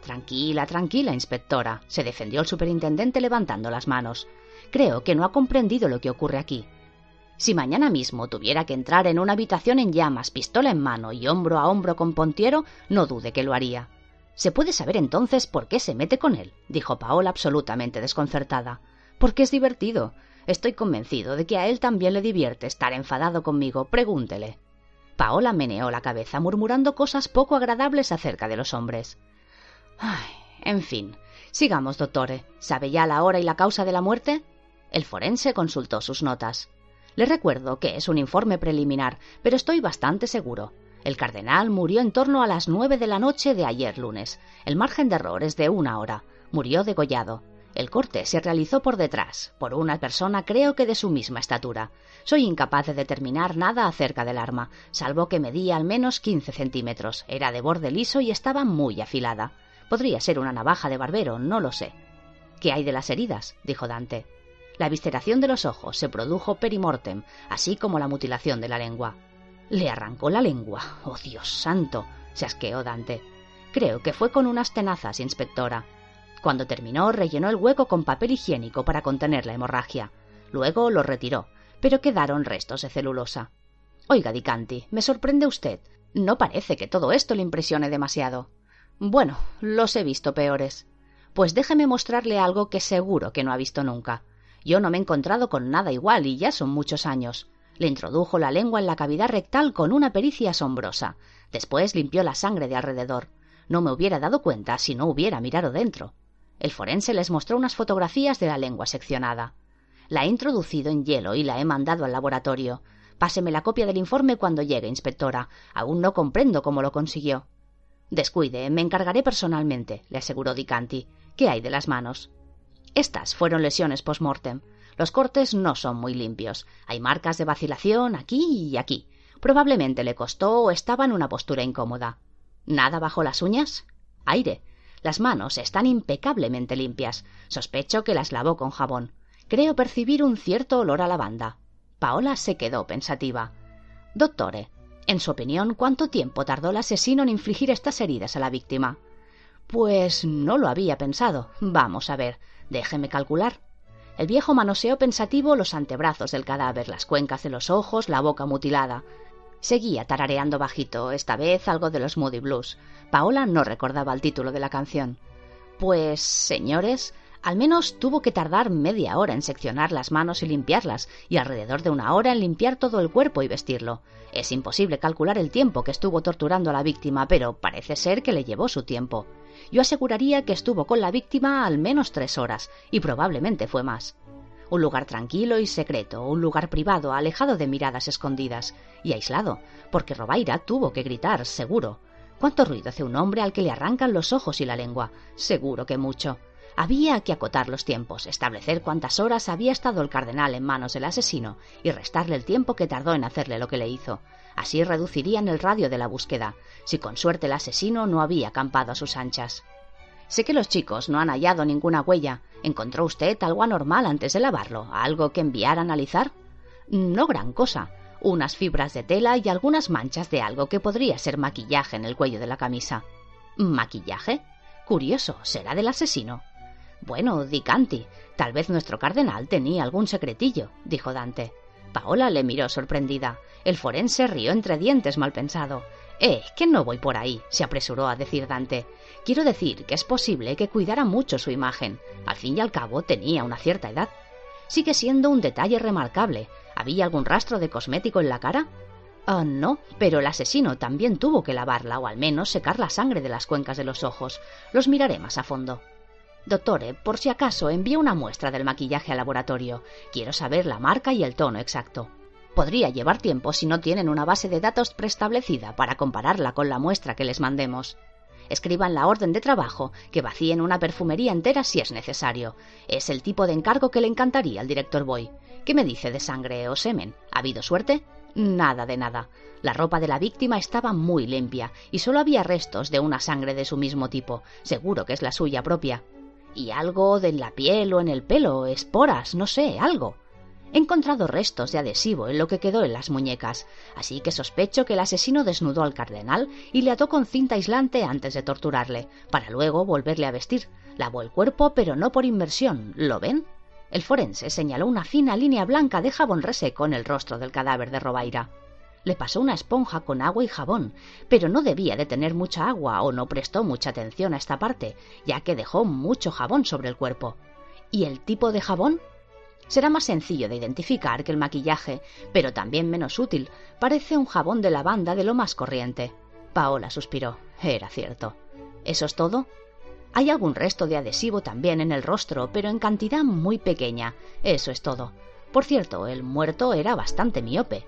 Tranquila, tranquila, inspectora, se defendió el superintendente levantando las manos. creo que no ha comprendido lo que ocurre aquí. Si mañana mismo tuviera que entrar en una habitación en llamas, pistola en mano y hombro a hombro con Pontiero, no dude que lo haría. ¿Se puede saber entonces por qué se mete con él? dijo Paola absolutamente desconcertada. Porque es divertido. Estoy convencido de que a él también le divierte estar enfadado conmigo. Pregúntele. Paola meneó la cabeza, murmurando cosas poco agradables acerca de los hombres. Ay, en fin. Sigamos, doctore. ¿Sabe ya la hora y la causa de la muerte? El forense consultó sus notas. Le recuerdo que es un informe preliminar, pero estoy bastante seguro. El cardenal murió en torno a las nueve de la noche de ayer lunes. El margen de error es de una hora. Murió degollado. El corte se realizó por detrás, por una persona creo que de su misma estatura. Soy incapaz de determinar nada acerca del arma, salvo que medía al menos quince centímetros, era de borde liso y estaba muy afilada. Podría ser una navaja de barbero, no lo sé. ¿Qué hay de las heridas? dijo Dante. La visceración de los ojos se produjo perimortem, así como la mutilación de la lengua. Le arrancó la lengua. ¡Oh, Dios santo! se asqueó Dante. Creo que fue con unas tenazas, inspectora. Cuando terminó, rellenó el hueco con papel higiénico para contener la hemorragia. Luego lo retiró, pero quedaron restos de celulosa. Oiga, Dicanti, me sorprende usted. No parece que todo esto le impresione demasiado. Bueno, los he visto peores. Pues déjeme mostrarle algo que seguro que no ha visto nunca. Yo no me he encontrado con nada igual y ya son muchos años. Le introdujo la lengua en la cavidad rectal con una pericia asombrosa. Después limpió la sangre de alrededor. No me hubiera dado cuenta si no hubiera mirado dentro. El forense les mostró unas fotografías de la lengua seccionada. La he introducido en hielo y la he mandado al laboratorio. Páseme la copia del informe cuando llegue, inspectora. Aún no comprendo cómo lo consiguió. Descuide, me encargaré personalmente, le aseguró Dicanti. ¿Qué hay de las manos? Estas fueron lesiones post-mortem. Los cortes no son muy limpios. Hay marcas de vacilación aquí y aquí. Probablemente le costó o estaba en una postura incómoda. ¿Nada bajo las uñas? Aire. Las manos están impecablemente limpias. Sospecho que las lavó con jabón. Creo percibir un cierto olor a lavanda. Paola se quedó pensativa. Doctore, en su opinión, ¿cuánto tiempo tardó el asesino en infligir estas heridas a la víctima? Pues no lo había pensado. Vamos a ver. Déjeme calcular. El viejo manoseó pensativo los antebrazos del cadáver, las cuencas de los ojos, la boca mutilada. Seguía tarareando bajito, esta vez algo de los Moody Blues. Paola no recordaba el título de la canción. Pues, señores, al menos tuvo que tardar media hora en seccionar las manos y limpiarlas, y alrededor de una hora en limpiar todo el cuerpo y vestirlo. Es imposible calcular el tiempo que estuvo torturando a la víctima, pero parece ser que le llevó su tiempo. Yo aseguraría que estuvo con la víctima al menos tres horas, y probablemente fue más. Un lugar tranquilo y secreto, un lugar privado, alejado de miradas escondidas, y aislado, porque Robaira tuvo que gritar, seguro. ¿Cuánto ruido hace un hombre al que le arrancan los ojos y la lengua? Seguro que mucho. Había que acotar los tiempos, establecer cuántas horas había estado el cardenal en manos del asesino y restarle el tiempo que tardó en hacerle lo que le hizo. Así reducirían el radio de la búsqueda, si con suerte el asesino no había acampado a sus anchas. Sé que los chicos no han hallado ninguna huella. ¿Encontró usted algo anormal antes de lavarlo? ¿Algo que enviar a analizar? No gran cosa. Unas fibras de tela y algunas manchas de algo que podría ser maquillaje en el cuello de la camisa. ¿Maquillaje? Curioso, será del asesino. Bueno, Dicanti, tal vez nuestro cardenal tenía algún secretillo, dijo Dante. Paola le miró sorprendida. El forense rió entre dientes mal pensado. Eh, que no voy por ahí, se apresuró a decir Dante. Quiero decir que es posible que cuidara mucho su imagen. Al fin y al cabo tenía una cierta edad. Sigue siendo un detalle remarcable. ¿Había algún rastro de cosmético en la cara? Ah, no, pero el asesino también tuvo que lavarla o al menos secar la sangre de las cuencas de los ojos. Los miraré más a fondo. Doctore, por si acaso envíe una muestra del maquillaje al laboratorio. Quiero saber la marca y el tono exacto. Podría llevar tiempo si no tienen una base de datos preestablecida para compararla con la muestra que les mandemos. Escriban la orden de trabajo, que vacíen una perfumería entera si es necesario. Es el tipo de encargo que le encantaría al director Boy. ¿Qué me dice de sangre o semen? ¿Ha habido suerte? Nada de nada. La ropa de la víctima estaba muy limpia y solo había restos de una sangre de su mismo tipo. Seguro que es la suya propia. Y algo de la piel o en el pelo, esporas, no sé, algo. He encontrado restos de adhesivo en lo que quedó en las muñecas, así que sospecho que el asesino desnudó al cardenal y le ató con cinta aislante antes de torturarle, para luego volverle a vestir. Lavó el cuerpo, pero no por inmersión, ¿lo ven? El forense señaló una fina línea blanca de jabón reseco en el rostro del cadáver de Robaira. Le pasó una esponja con agua y jabón, pero no debía de tener mucha agua o no prestó mucha atención a esta parte, ya que dejó mucho jabón sobre el cuerpo. ¿Y el tipo de jabón? Será más sencillo de identificar que el maquillaje, pero también menos útil. Parece un jabón de lavanda de lo más corriente. Paola suspiró. Era cierto. ¿Eso es todo? Hay algún resto de adhesivo también en el rostro, pero en cantidad muy pequeña. Eso es todo. Por cierto, el muerto era bastante miope.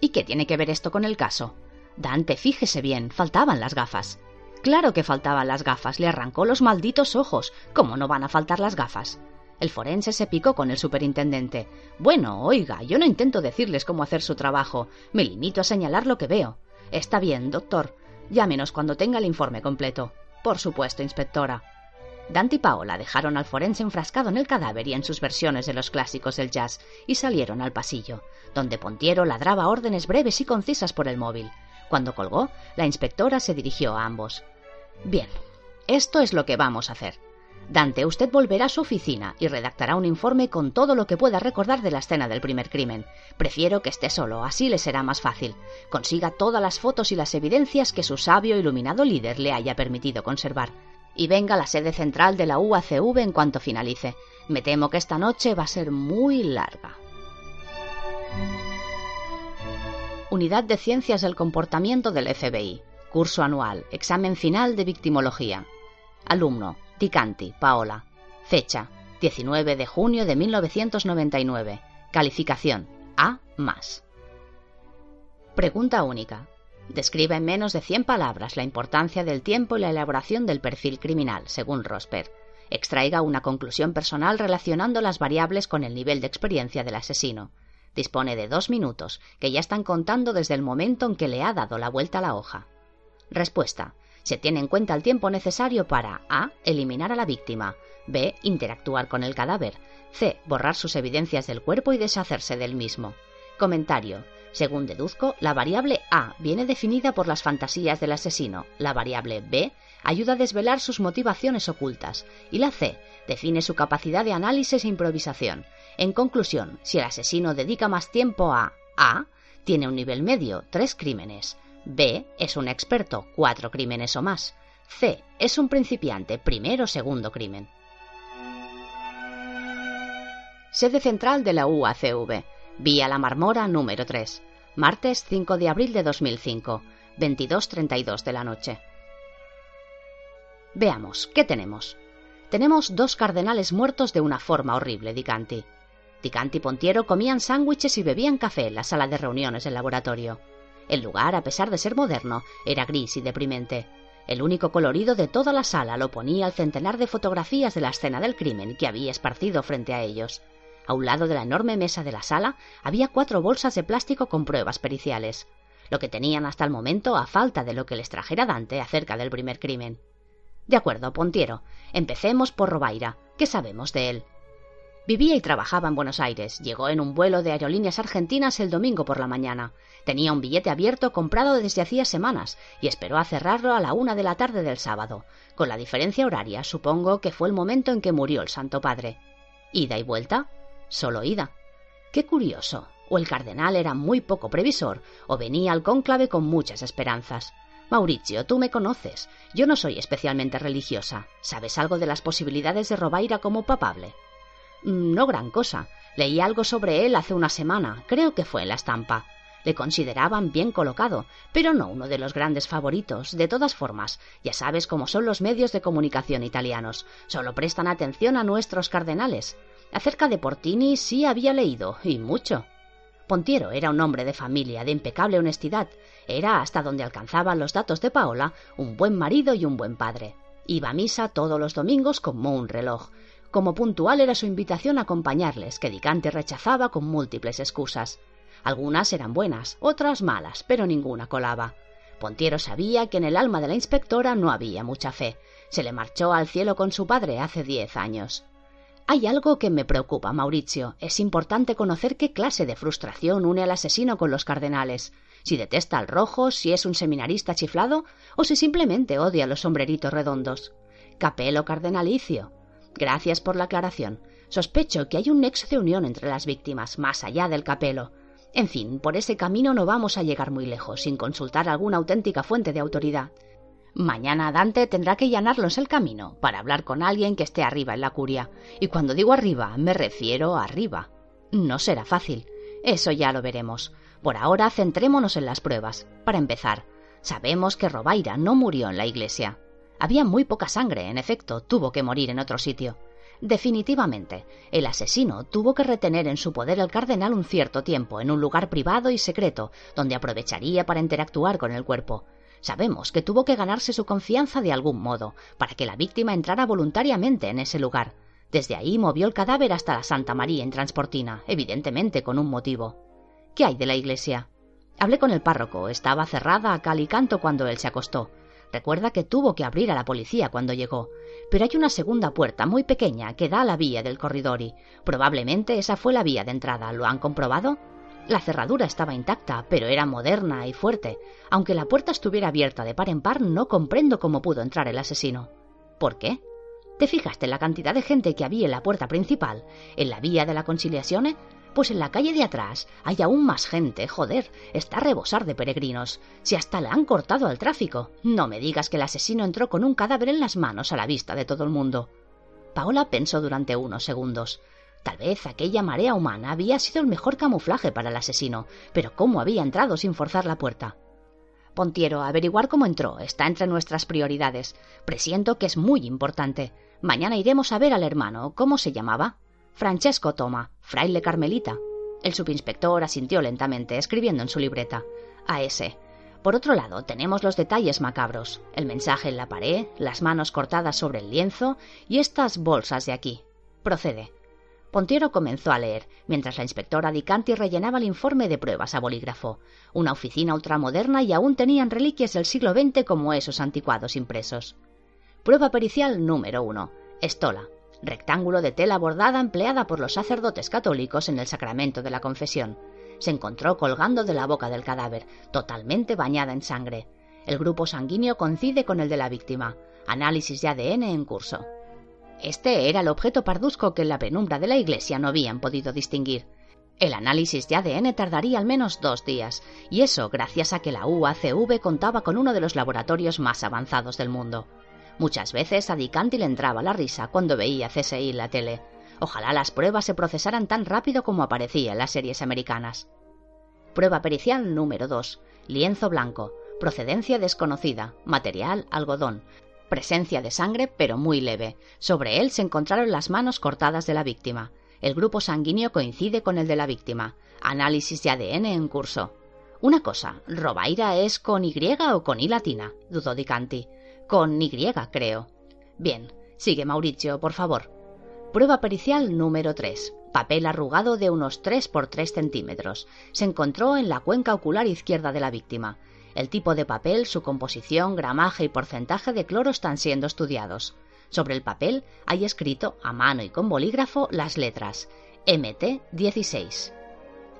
¿Y qué tiene que ver esto con el caso? Dante, fíjese bien, faltaban las gafas. Claro que faltaban las gafas, le arrancó los malditos ojos. ¿Cómo no van a faltar las gafas? El forense se picó con el superintendente. Bueno, oiga, yo no intento decirles cómo hacer su trabajo, me limito a señalar lo que veo. Está bien, doctor. Llámenos cuando tenga el informe completo. Por supuesto, inspectora. Dante y Paola dejaron al forense enfrascado en el cadáver y en sus versiones de los clásicos del jazz y salieron al pasillo, donde Pontiero ladraba órdenes breves y concisas por el móvil. Cuando colgó, la inspectora se dirigió a ambos. Bien, esto es lo que vamos a hacer. Dante, usted volverá a su oficina y redactará un informe con todo lo que pueda recordar de la escena del primer crimen. Prefiero que esté solo, así le será más fácil. Consiga todas las fotos y las evidencias que su sabio e iluminado líder le haya permitido conservar. Y venga a la sede central de la UACV en cuanto finalice. Me temo que esta noche va a ser muy larga. Unidad de Ciencias del Comportamiento del FBI. Curso anual. Examen final de victimología. Alumno. Ticanti, Paola. Fecha, 19 de junio de 1999. Calificación, A más. Pregunta única. Describe en menos de 100 palabras la importancia del tiempo y la elaboración del perfil criminal, según Rosper. Extraiga una conclusión personal relacionando las variables con el nivel de experiencia del asesino. Dispone de dos minutos, que ya están contando desde el momento en que le ha dado la vuelta a la hoja. Respuesta. Se tiene en cuenta el tiempo necesario para A. eliminar a la víctima, B. interactuar con el cadáver, C. borrar sus evidencias del cuerpo y deshacerse del mismo. Comentario. Según deduzco, la variable A viene definida por las fantasías del asesino, la variable B ayuda a desvelar sus motivaciones ocultas y la C define su capacidad de análisis e improvisación. En conclusión, si el asesino dedica más tiempo a A, tiene un nivel medio, tres crímenes. B es un experto, cuatro crímenes o más. C es un principiante, primero o segundo crimen. Sede central de la UACV. Vía La Marmora número 3. Martes 5 de abril de 2005. 22.32 de la noche. Veamos, ¿qué tenemos? Tenemos dos cardenales muertos de una forma horrible, Dicanti. Dicanti y Pontiero comían sándwiches y bebían café en la sala de reuniones del laboratorio. El lugar, a pesar de ser moderno, era gris y deprimente. El único colorido de toda la sala lo ponía el centenar de fotografías de la escena del crimen que había esparcido frente a ellos. A un lado de la enorme mesa de la sala había cuatro bolsas de plástico con pruebas periciales, lo que tenían hasta el momento a falta de lo que les trajera Dante acerca del primer crimen. De acuerdo, Pontiero. Empecemos por Robaira. ¿Qué sabemos de él? Vivía y trabajaba en Buenos Aires. Llegó en un vuelo de aerolíneas argentinas el domingo por la mañana. Tenía un billete abierto comprado desde hacía semanas y esperó a cerrarlo a la una de la tarde del sábado. Con la diferencia horaria, supongo que fue el momento en que murió el Santo Padre. ¿Ida y vuelta? Solo ida. Qué curioso. O el cardenal era muy poco previsor, o venía al cónclave con muchas esperanzas. Mauricio, tú me conoces. Yo no soy especialmente religiosa. ¿Sabes algo de las posibilidades de Robaira como papable? No gran cosa. Leí algo sobre él hace una semana, creo que fue en la estampa. Le consideraban bien colocado, pero no uno de los grandes favoritos. De todas formas, ya sabes cómo son los medios de comunicación italianos. Solo prestan atención a nuestros cardenales. Acerca de Portini sí había leído, y mucho. Pontiero era un hombre de familia, de impecable honestidad. Era, hasta donde alcanzaban los datos de Paola, un buen marido y un buen padre. Iba a misa todos los domingos como un reloj. Como puntual era su invitación a acompañarles, que Dicante rechazaba con múltiples excusas. Algunas eran buenas, otras malas, pero ninguna colaba. Pontiero sabía que en el alma de la inspectora no había mucha fe. Se le marchó al cielo con su padre hace diez años. Hay algo que me preocupa, Mauricio. Es importante conocer qué clase de frustración une al asesino con los cardenales. Si detesta al rojo, si es un seminarista chiflado, o si simplemente odia los sombreritos redondos. Capelo cardenalicio. Gracias por la aclaración. Sospecho que hay un nexo de unión entre las víctimas, más allá del capelo. En fin, por ese camino no vamos a llegar muy lejos sin consultar alguna auténtica fuente de autoridad. Mañana Dante tendrá que llanarnos el camino para hablar con alguien que esté arriba en la curia. Y cuando digo arriba, me refiero a arriba. No será fácil. Eso ya lo veremos. Por ahora centrémonos en las pruebas. Para empezar, sabemos que Robaira no murió en la iglesia. Había muy poca sangre, en efecto, tuvo que morir en otro sitio. Definitivamente, el asesino tuvo que retener en su poder el cardenal un cierto tiempo en un lugar privado y secreto, donde aprovecharía para interactuar con el cuerpo. Sabemos que tuvo que ganarse su confianza de algún modo, para que la víctima entrara voluntariamente en ese lugar. Desde ahí movió el cadáver hasta la Santa María en Transportina, evidentemente con un motivo. ¿Qué hay de la iglesia? Hablé con el párroco, estaba cerrada a cal y canto cuando él se acostó. Recuerda que tuvo que abrir a la policía cuando llegó, pero hay una segunda puerta muy pequeña que da a la vía del corredor y probablemente esa fue la vía de entrada. ¿Lo han comprobado? La cerradura estaba intacta, pero era moderna y fuerte. Aunque la puerta estuviera abierta de par en par, no comprendo cómo pudo entrar el asesino. ¿Por qué? ¿Te fijaste en la cantidad de gente que había en la puerta principal, en la vía de la conciliación? Pues en la calle de atrás hay aún más gente, joder, está a rebosar de peregrinos. Si hasta le han cortado al tráfico. No me digas que el asesino entró con un cadáver en las manos a la vista de todo el mundo. Paola pensó durante unos segundos. Tal vez aquella marea humana había sido el mejor camuflaje para el asesino, pero ¿cómo había entrado sin forzar la puerta? Pontiero, averiguar cómo entró está entre nuestras prioridades. Presiento que es muy importante. Mañana iremos a ver al hermano. ¿Cómo se llamaba? Francesco Toma, fraile carmelita. El subinspector asintió lentamente, escribiendo en su libreta. A ese. Por otro lado, tenemos los detalles macabros. El mensaje en la pared, las manos cortadas sobre el lienzo y estas bolsas de aquí. Procede. Pontiero comenzó a leer, mientras la inspectora Dicanti rellenaba el informe de pruebas a bolígrafo. Una oficina ultramoderna y aún tenían reliquias del siglo XX como esos anticuados impresos. Prueba pericial número uno. Estola rectángulo de tela bordada empleada por los sacerdotes católicos en el sacramento de la confesión. Se encontró colgando de la boca del cadáver, totalmente bañada en sangre. El grupo sanguíneo coincide con el de la víctima. Análisis de ADN en curso. Este era el objeto parduzco que en la penumbra de la iglesia no habían podido distinguir. El análisis de ADN tardaría al menos dos días, y eso gracias a que la UACV contaba con uno de los laboratorios más avanzados del mundo. Muchas veces a Dicanti le entraba la risa cuando veía CSI en la tele. Ojalá las pruebas se procesaran tan rápido como aparecía en las series americanas. Prueba pericial número 2. Lienzo blanco. Procedencia desconocida. Material algodón. Presencia de sangre, pero muy leve. Sobre él se encontraron las manos cortadas de la víctima. El grupo sanguíneo coincide con el de la víctima. Análisis de ADN en curso. Una cosa, ¿Robaira es con Y o con I latina? dudó Dicanti. Con Y, creo. Bien, sigue Mauricio, por favor. Prueba pericial número 3. Papel arrugado de unos 3 por 3 centímetros. Se encontró en la cuenca ocular izquierda de la víctima. El tipo de papel, su composición, gramaje y porcentaje de cloro están siendo estudiados. Sobre el papel hay escrito a mano y con bolígrafo las letras MT16.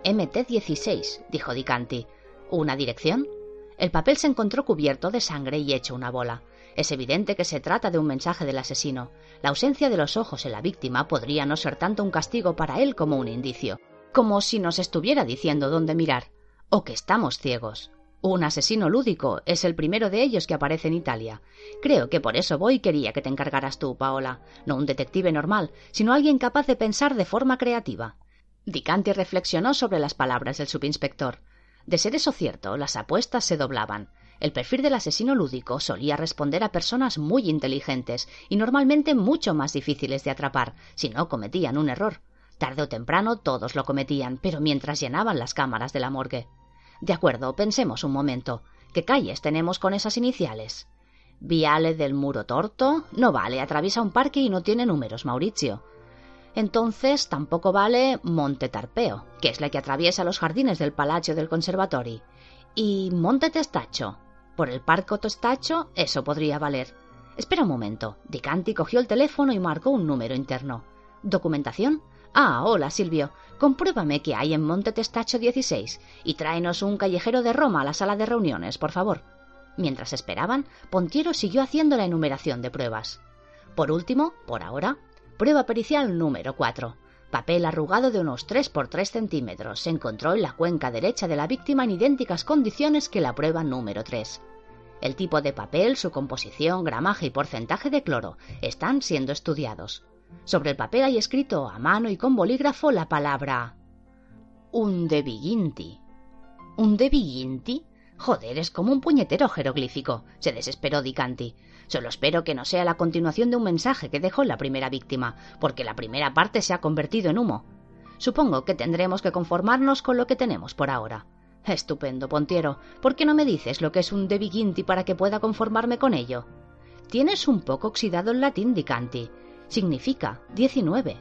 MT16, dijo Dicanti. ¿Una dirección? El papel se encontró cubierto de sangre y hecho una bola. Es evidente que se trata de un mensaje del asesino. La ausencia de los ojos en la víctima podría no ser tanto un castigo para él como un indicio, como si nos estuviera diciendo dónde mirar, o que estamos ciegos. Un asesino lúdico es el primero de ellos que aparece en Italia. Creo que por eso voy quería que te encargaras tú, Paola, no un detective normal, sino alguien capaz de pensar de forma creativa. Dicanti reflexionó sobre las palabras del subinspector. De ser eso cierto, las apuestas se doblaban. El perfil del asesino lúdico solía responder a personas muy inteligentes y normalmente mucho más difíciles de atrapar si no cometían un error. Tarde o temprano todos lo cometían, pero mientras llenaban las cámaras de la morgue. De acuerdo, pensemos un momento. ¿Qué calles tenemos con esas iniciales? Viale del Muro Torto. No vale, atraviesa un parque y no tiene números, Mauricio. Entonces tampoco vale Monte Tarpeo, que es la que atraviesa los jardines del Palacio del Conservatori. Y Monte Testacho. Por el Parco Testacho, eso podría valer. Espera un momento. Dicanti cogió el teléfono y marcó un número interno. ¿Documentación? Ah, hola, Silvio. Compruébame que hay en Monte Testacho 16 y tráenos un callejero de Roma a la sala de reuniones, por favor. Mientras esperaban, Pontiero siguió haciendo la enumeración de pruebas. Por último, por ahora, Prueba pericial número 4. Papel arrugado de unos 3 por 3 centímetros se encontró en la cuenca derecha de la víctima en idénticas condiciones que la prueba número 3. El tipo de papel, su composición, gramaje y porcentaje de cloro están siendo estudiados. Sobre el papel hay escrito a mano y con bolígrafo la palabra un debiginti. ¿Un debiginti? Joder, es como un puñetero jeroglífico, se desesperó Dicanti. Solo espero que no sea la continuación de un mensaje que dejó la primera víctima, porque la primera parte se ha convertido en humo. Supongo que tendremos que conformarnos con lo que tenemos por ahora. Estupendo, Pontiero. ¿Por qué no me dices lo que es un debiginti para que pueda conformarme con ello? Tienes un poco oxidado el latín, Dicanti. Significa diecinueve.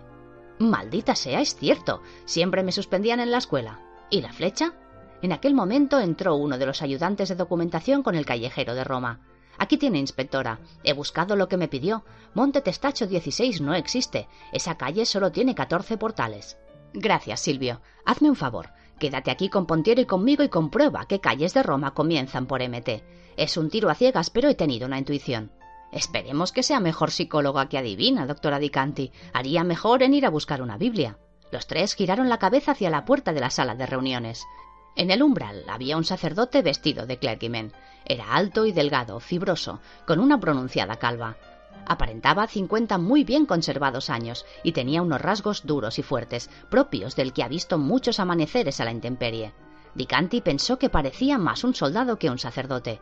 Maldita sea, es cierto. Siempre me suspendían en la escuela. ¿Y la flecha? En aquel momento entró uno de los ayudantes de documentación con el callejero de Roma. Aquí tiene, inspectora. He buscado lo que me pidió. Monte Testacho 16 no existe. Esa calle solo tiene 14 portales. Gracias, Silvio. Hazme un favor. Quédate aquí con Pontiero y conmigo y comprueba qué calles de Roma comienzan por MT. Es un tiro a ciegas, pero he tenido una intuición. Esperemos que sea mejor psicóloga que adivina, doctora Dicanti. Haría mejor en ir a buscar una Biblia. Los tres giraron la cabeza hacia la puerta de la sala de reuniones. En el umbral había un sacerdote vestido de clergyman. Era alto y delgado, fibroso, con una pronunciada calva. Aparentaba cincuenta muy bien conservados años y tenía unos rasgos duros y fuertes, propios del que ha visto muchos amaneceres a la intemperie. Dicanti pensó que parecía más un soldado que un sacerdote.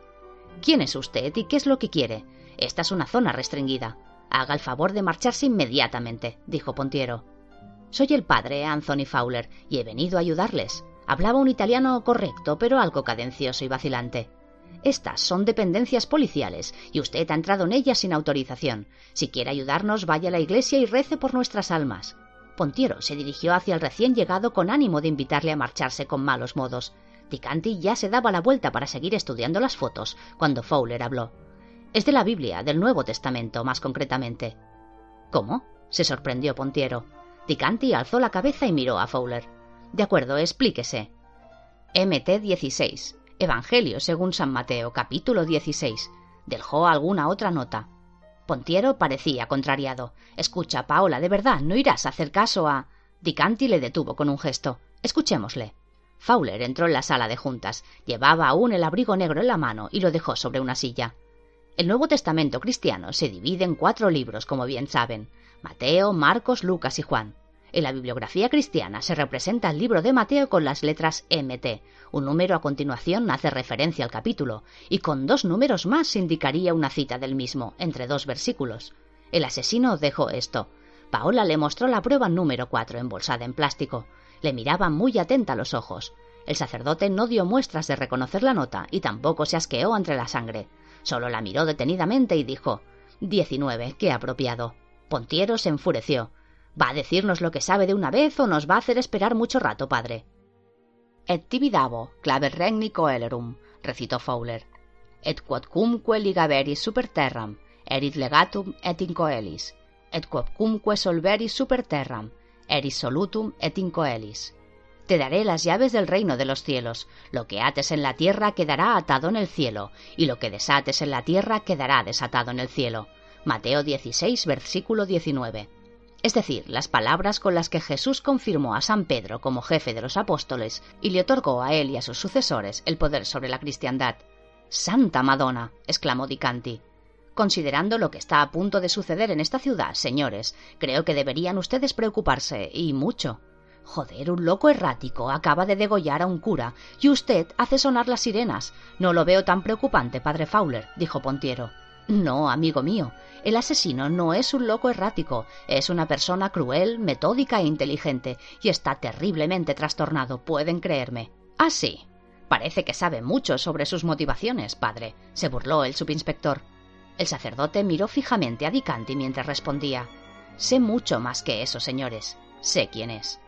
¿Quién es usted y qué es lo que quiere? Esta es una zona restringida. Haga el favor de marcharse inmediatamente, dijo Pontiero. Soy el padre Anthony Fowler y he venido a ayudarles. Hablaba un italiano correcto, pero algo cadencioso y vacilante. Estas son dependencias policiales y usted ha entrado en ellas sin autorización. Si quiere ayudarnos, vaya a la iglesia y rece por nuestras almas. Pontiero se dirigió hacia el recién llegado con ánimo de invitarle a marcharse con malos modos. Ticanti ya se daba la vuelta para seguir estudiando las fotos cuando Fowler habló. Es de la Biblia, del Nuevo Testamento, más concretamente. ¿Cómo? se sorprendió Pontiero. Ticanti alzó la cabeza y miró a Fowler. De acuerdo, explíquese. MT 16. Evangelio según San Mateo, capítulo 16. ¿Dejó alguna otra nota? Pontiero parecía contrariado. Escucha, Paola, de verdad, no irás a hacer caso a. Dicanti le detuvo con un gesto. Escuchémosle. Fowler entró en la sala de juntas. Llevaba aún el abrigo negro en la mano y lo dejó sobre una silla. El Nuevo Testamento cristiano se divide en cuatro libros, como bien saben Mateo, Marcos, Lucas y Juan. En la bibliografía cristiana se representa el libro de Mateo con las letras MT. Un número a continuación hace referencia al capítulo, y con dos números más indicaría una cita del mismo, entre dos versículos. El asesino dejó esto. Paola le mostró la prueba número cuatro embolsada en plástico. Le miraba muy atenta los ojos. El sacerdote no dio muestras de reconocer la nota y tampoco se asqueó entre la sangre. Solo la miró detenidamente y dijo Diecinueve, qué apropiado. Pontiero se enfureció. ¿Va a decirnos lo que sabe de una vez o nos va a hacer esperar mucho rato, padre? Et tibidavo, clave regni coelerum, recitó Fowler. Et quodcumque ligaveris super terram, erit legatum et incoelis. Et quodcumque solveris super terram, eris solutum et incoelis. Te daré las llaves del reino de los cielos. Lo que ates en la tierra quedará atado en el cielo, y lo que desates en la tierra quedará desatado en el cielo. Mateo 16, versículo 19. Es decir, las palabras con las que Jesús confirmó a San Pedro como jefe de los apóstoles y le otorgó a él y a sus sucesores el poder sobre la cristiandad. Santa Madonna. exclamó Dicanti. Considerando lo que está a punto de suceder en esta ciudad, señores, creo que deberían ustedes preocuparse, y mucho. Joder, un loco errático acaba de degollar a un cura y usted hace sonar las sirenas. No lo veo tan preocupante, padre Fowler, dijo Pontiero. No, amigo mío, el asesino no es un loco errático, es una persona cruel, metódica e inteligente, y está terriblemente trastornado, pueden creerme. Ah, sí. Parece que sabe mucho sobre sus motivaciones, padre, se burló el subinspector. El sacerdote miró fijamente a Dicanti mientras respondía. Sé mucho más que eso, señores. Sé quién es.